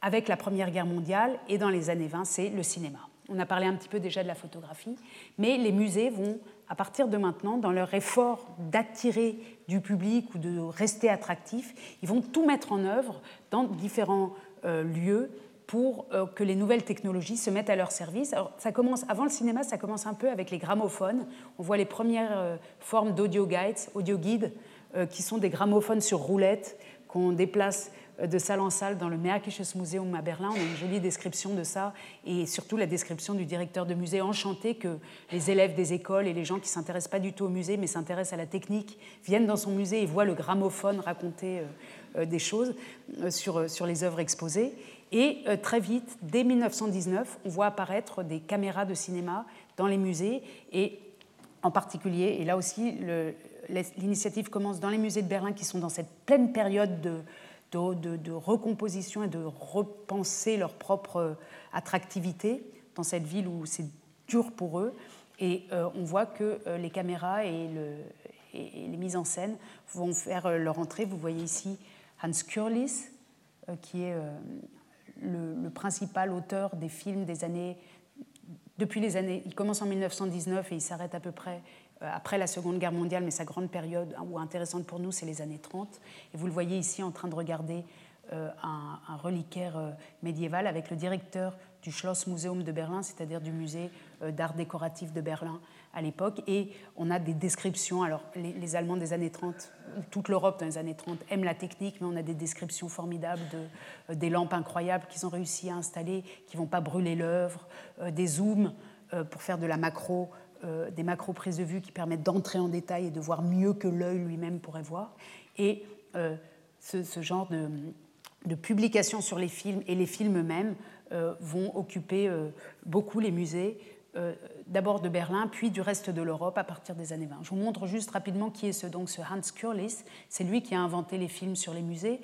avec la Première Guerre mondiale et dans les années 20, c'est le cinéma. On a parlé un petit peu déjà de la photographie, mais les musées vont, à partir de maintenant, dans leur effort d'attirer du public ou de rester attractifs, ils vont tout mettre en œuvre dans différents euh, lieux pour euh, que les nouvelles technologies se mettent à leur service. Alors, ça commence, avant le cinéma, ça commence un peu avec les gramophones. On voit les premières euh, formes d'audio guides, audio guides, qui sont des gramophones sur roulettes qu'on déplace de salle en salle dans le Märkisches Museum à Berlin. On a une jolie description de ça et surtout la description du directeur de musée enchanté que les élèves des écoles et les gens qui ne s'intéressent pas du tout au musée mais s'intéressent à la technique viennent dans son musée et voient le gramophone raconter des choses sur, sur les œuvres exposées. Et euh, très vite, dès 1919, on voit apparaître des caméras de cinéma dans les musées et en particulier, et là aussi, l'initiative commence dans les musées de Berlin qui sont dans cette pleine période de, de, recomposition et de repenser leur propre euh, attractivité dans cette ville où c'est dur pour eux. Et euh, on voit que les caméras et, le, et, les mises en scène vont faire leur entrée. Vous voyez ici Hans Kurlis, qui est le, principal auteur des films des années. Depuis les années. Il commence en 1919 et il s'arrête à peu près euh, après la Seconde Guerre mondiale, mais sa grande période hein, ou intéressante pour nous, c'est les années 30. Et vous le voyez ici en train de regarder euh, un, reliquaire euh, médiéval avec le directeur du Schloss Museum de Berlin, c'est-à-dire du musée d'art décoratif de Berlin, à l'époque. Et on a des descriptions. Alors, les, Allemands des années 30, toute l'Europe dans les années 30 aiment la technique, mais on a des descriptions formidables de, euh, des lampes incroyables qu'ils ont réussi à installer, qui ne vont pas brûler l'œuvre, euh, des zooms euh, pour faire de la macro. Des macro prises de vue qui permettent d'entrer en détail et de voir mieux que l'œil lui-même pourrait voir. Et ce, genre de, publications sur les films et les films eux-mêmes vont occuper beaucoup les musées euh, d'abord de Berlin, puis du reste de l'Europe à partir des années 20. Je vous montre juste rapidement qui est ce, donc, ce Hans Kurlis. C'est lui qui a inventé les films sur les musées.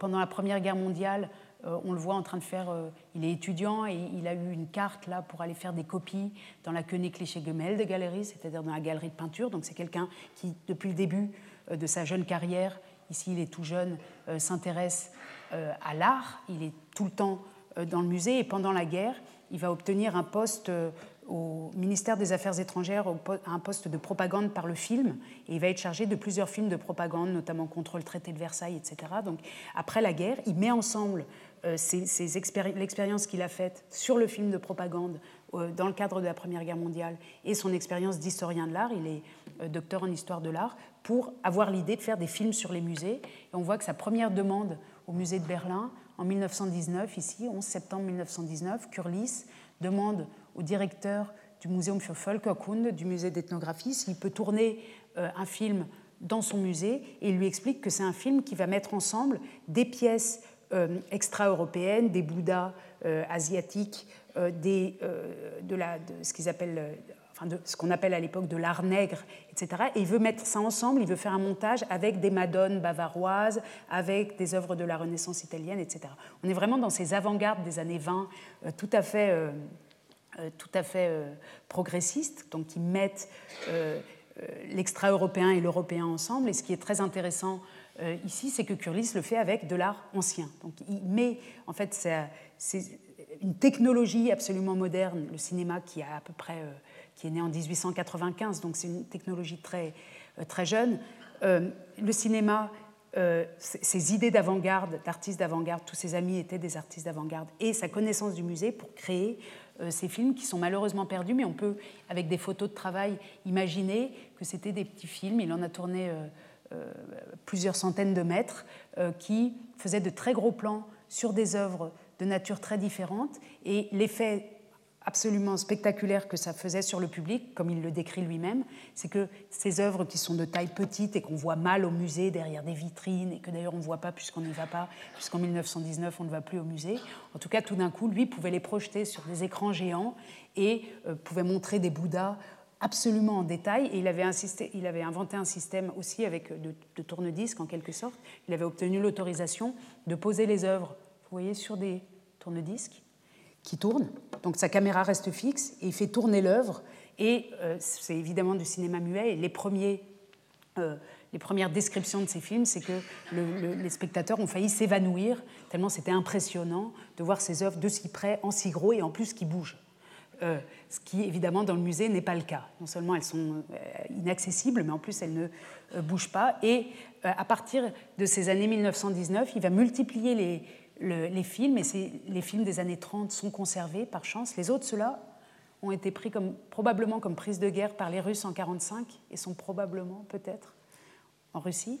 Pendant la Première Guerre mondiale, euh, on le voit en train de faire. Euh, il est étudiant et il a eu une carte là pour aller faire des copies dans la Königliche Galerie, c'est-à-dire dans la galerie de peinture. Donc c'est quelqu'un qui, depuis le début de sa jeune carrière, ici il est tout jeune, s'intéresse à l'art. Il est tout le temps dans le musée et pendant la guerre, il va obtenir un poste au ministère des Affaires étrangères un poste de propagande par le film. Et il va être chargé de plusieurs films de propagande, notamment contre le traité de Versailles, etc. Donc après la guerre, il met ensemble euh, l'expérience qu'il a faite sur le film de propagande euh, dans le cadre de la Première Guerre mondiale et son expérience d'historien de l'art. Il est euh, docteur en histoire de l'art pour avoir l'idée de faire des films sur les musées. Et on voit que sa première demande au musée de Berlin, en 1919, ici, 11 septembre 1919, Kurlis demande au directeur du Museum für Völkerkunde, du musée d'ethnographie, s'il peut tourner euh, un film dans son musée et il lui explique que c'est un film qui va mettre ensemble des pièces euh, extra-européennes, des Bouddhas euh, asiatiques, des, de, la, de, ce Enfin de ce qu'on appelle à l'époque de l'art nègre, etc. Et il veut mettre ça ensemble, il veut faire un montage avec des madones bavaroises, avec des œuvres de la Renaissance italienne, etc. On est vraiment dans ces avant-gardes des années 20, tout à fait euh, tout à fait euh, progressistes, donc qui mettent euh, l'extra-européen et l'européen ensemble. Et ce qui est très intéressant ici, c'est que Curlis le fait avec de l'art ancien. Donc il met, en fait, c'est une technologie absolument moderne, le cinéma qui a à peu près, qui est né en 1895, donc c'est une technologie très, très jeune. le cinéma ses idées d'avant-garde, d'artistes d'avant-garde, tous ses amis étaient des artistes d'avant-garde, et sa connaissance du musée pour créer ces films qui sont malheureusement perdus, mais on peut, avec des photos de travail, imaginer que c'était des petits films. Il en a tourné plusieurs centaines de mètres qui faisaient de très gros plans sur des œuvres de nature très différente. Et l'effet absolument spectaculaire que ça faisait sur le public, comme il le décrit lui-même, c'est que ces œuvres qui sont de taille petite et qu'on voit mal au musée derrière des vitrines, et que d'ailleurs on ne voit pas puisqu'on n'y va pas, puisqu'en 1919 on ne va plus au musée, en tout cas tout d'un coup, lui pouvait les projeter sur des écrans géants et euh, pouvait montrer des Bouddhas absolument en détail. Et il avait, inventé un système aussi avec de, de tourne-disques en quelque sorte. Il avait obtenu l'autorisation de poser les œuvres, vous voyez, sur des tourne-disques qui tourne. Donc sa caméra reste fixe et il fait tourner l'œuvre. Et euh, c'est évidemment du cinéma muet. Et les, premiers, euh, les premières descriptions de ces films, c'est que les spectateurs ont failli s'évanouir, tellement c'était impressionnant de voir ces œuvres de si près, en si gros et en plus qui bougent. Euh, ce qui évidemment dans le musée n'est pas le cas. Non seulement elles sont inaccessibles, mais en plus elles ne bougent pas. Et à partir de ces années 1919, il va multiplier les, films, et les films des années 30 sont conservés par chance. Les autres, ceux-là, ont été pris probablement comme prise de guerre par les Russes en 1945 et sont probablement, peut-être, en Russie.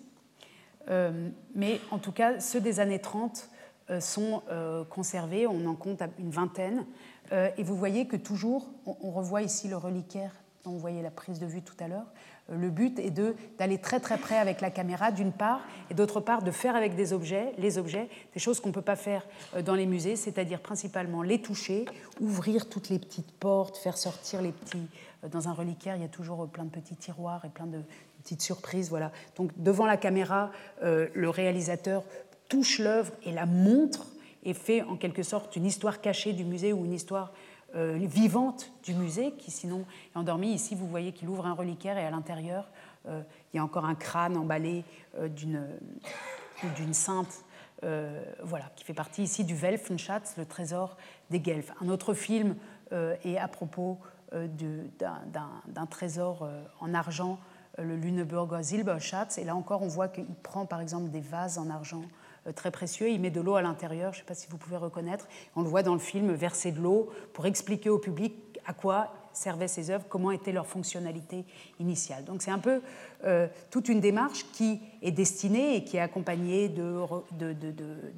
Euh, mais en tout cas, ceux des années 30 euh, sont euh, conservés, on en compte une vingtaine. Et vous voyez que toujours, on revoit ici le reliquaire dont vous voyez la prise de vue tout à l'heure, le but est d'aller très très près avec la caméra d'une part et d'autre part de faire avec des objets, les objets, des choses qu'on ne peut pas faire euh, dans les musées, c'est-à-dire principalement les toucher, ouvrir toutes les petites portes, faire sortir les petits... Euh, dans un reliquaire, il y a toujours euh, plein de petits tiroirs et plein de petites surprises. Voilà. Donc devant la caméra, le réalisateur touche l'œuvre et la montre et fait en quelque sorte une histoire cachée du musée ou une histoire euh, vivante du musée, qui sinon est endormie. Ici, vous voyez qu'il ouvre un reliquaire et à l'intérieur, euh, il y a encore un crâne emballé euh, d'une sainte. voilà, qui fait partie ici du Welfenschatz, le trésor des Guelfes. Un autre film est à propos d'un trésor en argent, le Lüneburger Silberschatz. Et là encore, on voit qu'il prend par exemple des vases en argent euh, très précieux. Il met de l'eau à l'intérieur, je ne sais pas si vous pouvez reconnaître. On le voit dans le film verser de l'eau pour expliquer au public à quoi servaient ces œuvres, comment était leur fonctionnalité initiale. Donc c'est un peu euh, toute une démarche qui est destinée et qui est accompagnée de,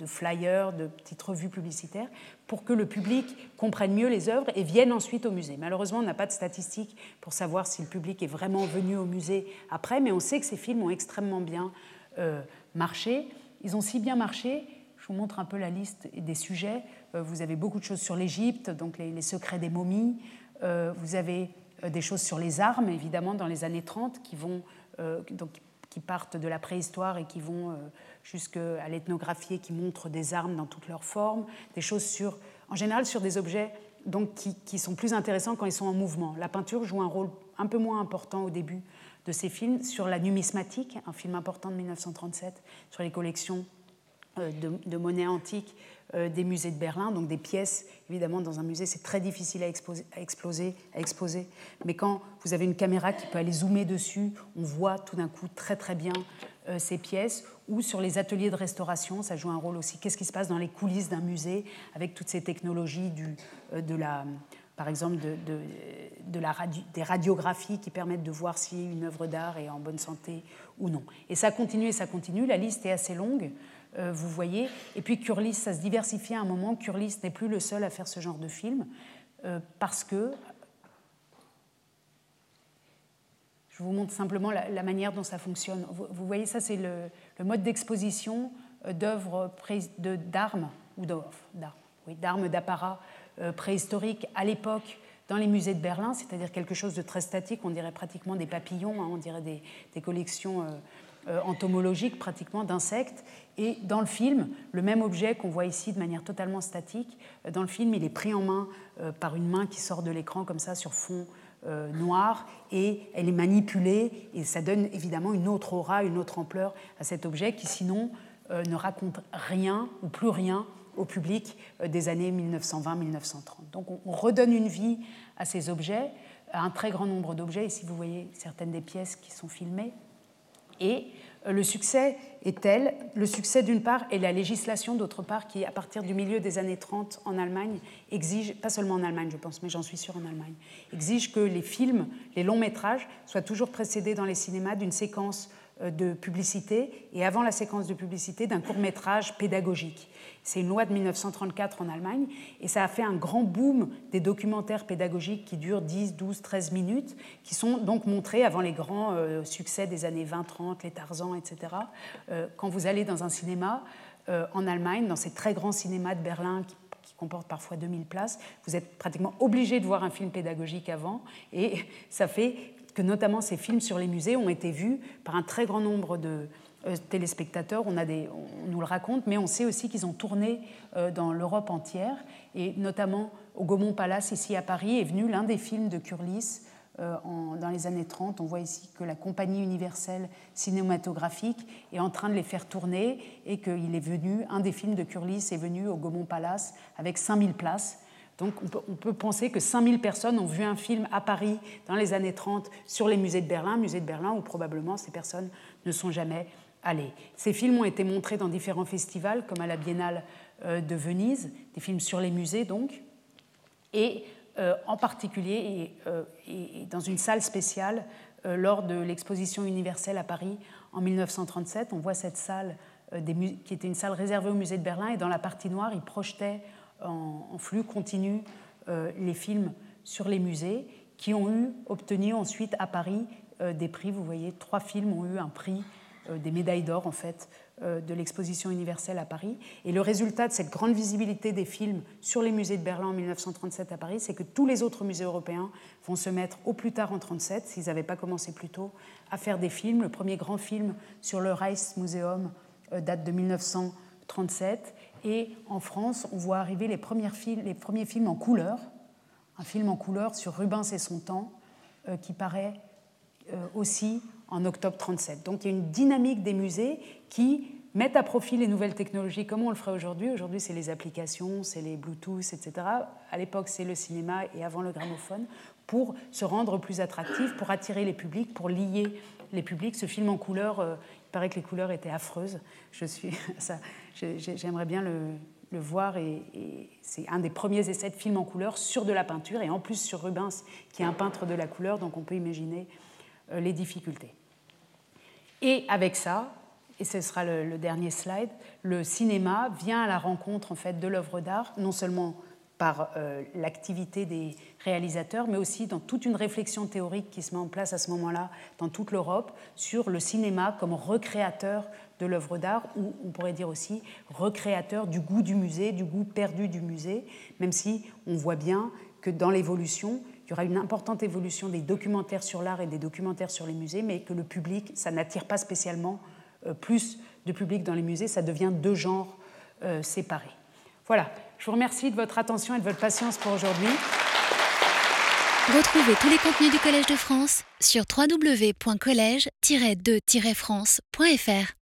flyers, de petites revues publicitaires, pour que le public comprenne mieux les œuvres et vienne ensuite au musée. Malheureusement, on n'a pas de statistiques pour savoir si le public est vraiment venu au musée après, mais on sait que ces films ont extrêmement bien euh, marché. Ils ont si bien marché, je vous montre un peu la liste des sujets. Euh, vous avez beaucoup de choses sur l'Égypte, donc les, secrets des momies. Euh, vous avez euh, des choses sur les armes, évidemment, dans les années 30, qui, vont, donc, qui partent de la préhistoire et qui vont jusqu'à l'ethnographie et qui montrent des armes dans toutes leurs formes. Des choses sur, en général sur des objets donc, qui, qui sont plus intéressants quand ils sont en mouvement. La peinture joue un rôle un peu moins important au début de ces films, sur la numismatique, un film important de 1937, sur les collections euh, de, monnaie antique euh, des musées de Berlin, donc des pièces. Évidemment, dans un musée, c'est très difficile à, exposer, à, exposer, à exposer. Mais quand vous avez une caméra qui peut aller zoomer dessus, on voit tout d'un coup très très bien euh, ces pièces. Ou sur les ateliers de restauration, ça joue un rôle aussi. Qu'est-ce qui se passe dans les coulisses d'un musée avec toutes ces technologies du, de la par exemple de, la des radiographies qui permettent de voir si une œuvre d'art est en bonne santé ou non. Et ça continue et ça continue, la liste est assez longue, euh, vous voyez. Et puis Curlis, ça se diversifie à un moment, Curlis n'est plus le seul à faire ce genre de film, euh, parce que... Je vous montre simplement la, manière dont ça fonctionne. Vous, voyez, ça c'est le, mode d'exposition euh, d'œuvres d'armes, ou d'armes, oui, d'armes, d'apparats euh, préhistorique à l'époque dans les musées de Berlin, c'est-à-dire quelque chose de très statique, on dirait pratiquement des papillons, hein, on dirait des, collections euh, euh, entomologiques pratiquement d'insectes. Et dans le film, le même objet qu'on voit ici de manière totalement statique, dans le film, il est pris en main par une main qui sort de l'écran comme ça sur fond noir et elle est manipulée et ça donne évidemment une autre aura, une autre ampleur à cet objet qui sinon ne raconte rien ou plus rien au public euh, des années 1920-1930. Donc on redonne une vie à ces objets, à un très grand nombre d'objets. Ici, vous voyez certaines des pièces qui sont filmées. Et le succès est tel, le succès d'une part et la législation d'autre part, qui à partir du milieu des années 30 en Allemagne exige, pas seulement en Allemagne je pense, mais j'en suis sûre en Allemagne, exige que les films, les longs métrages soient toujours précédés dans les cinémas d'une séquence euh, de publicité et avant la séquence de publicité d'un court métrage pédagogique. C'est une loi de 1934 en Allemagne et ça a fait un grand boom des documentaires pédagogiques qui durent 10, 12, 13 minutes, qui sont donc montrés avant les grands euh, succès des années 20-30, les Tarzans, etc. Euh, quand vous allez dans un cinéma euh, en Allemagne, dans ces très grands cinémas de Berlin qui, comportent parfois 2000 places, vous êtes pratiquement obligé de voir un film pédagogique avant et ça fait que notamment ces films sur les musées ont été vus par un très grand nombre de, euh, téléspectateurs, on, a des, on nous le raconte, mais on sait aussi qu'ils ont tourné euh, dans l'Europe entière, et notamment au Gaumont Palace, ici à Paris, est venu l'un des films de Curlis euh, dans les années 30. On voit ici que la compagnie universelle cinématographique est en train de les faire tourner et qu'il est venu, un des films de Curlis est venu au Gaumont Palace avec 5000 places. Donc on peut, penser que 5000 personnes ont vu un film à Paris dans les années 30 sur les musées de Berlin, musée de Berlin où probablement ces personnes ne sont jamais Allez, ces films ont été montrés dans différents festivals, comme à la Biennale euh, de Venise, des films sur les musées donc, et euh, en particulier euh, et, dans une salle spéciale lors de l'exposition universelle à Paris en 1937. On voit cette salle qui était une salle réservée au musée de Berlin et dans la partie noire, ils projetaient en, flux continu les films sur les musées qui ont eu obtenu ensuite à Paris des prix. Vous voyez, trois films ont eu un prix euh, des médailles d'or en fait euh, de l'exposition universelle à Paris. Et le résultat de cette grande visibilité des films sur les musées de Berlin en 1937 à Paris, c'est que tous les autres musées européens vont se mettre au plus tard en 1937, s'ils n'avaient pas commencé plus tôt, à faire des films. Le premier grand film sur le Reichsmuseum euh, date de 1937. Et en France, on voit arriver les, premiers films, les premiers films en couleur, un film en couleur sur Rubens et son temps, qui paraît aussi en octobre 37. Donc il y a une dynamique des musées qui mettent à profit les nouvelles technologies comme on le ferait aujourd'hui. Aujourd'hui, c'est les applications, c'est les Bluetooth, etc. À l'époque, c'est le cinéma et avant le gramophone pour se rendre plus attractif, pour attirer les publics, pour lier les publics. Ce film en couleur, euh, il paraît que les couleurs étaient affreuses. Je suis, ça, j'aimerais bien le, voir et, et c'est un des premiers essais de film en couleur sur de la peinture et en plus sur Rubens, qui est un peintre de la couleur, donc on peut imaginer euh, les difficultés. Et avec ça, et ce sera le, dernier slide, le cinéma vient à la rencontre en fait de l'œuvre d'art, non seulement par euh, l'activité des réalisateurs, mais aussi dans toute une réflexion théorique qui se met en place à ce moment-là dans toute l'Europe sur le cinéma comme recréateur de l'œuvre d'art, ou on pourrait dire aussi recréateur du goût du musée, du goût perdu du musée, même si on voit bien que dans l'évolution, il y aura une importante évolution des documentaires sur l'art et des documentaires sur les musées, mais que le public, ça n'attire pas spécialement euh, plus de public dans les musées, ça devient deux genres euh, séparés. Voilà, je vous remercie de votre attention et de votre patience pour aujourd'hui. Retrouvez tous les contenus du Collège de France sur www.colège-2-france.fr.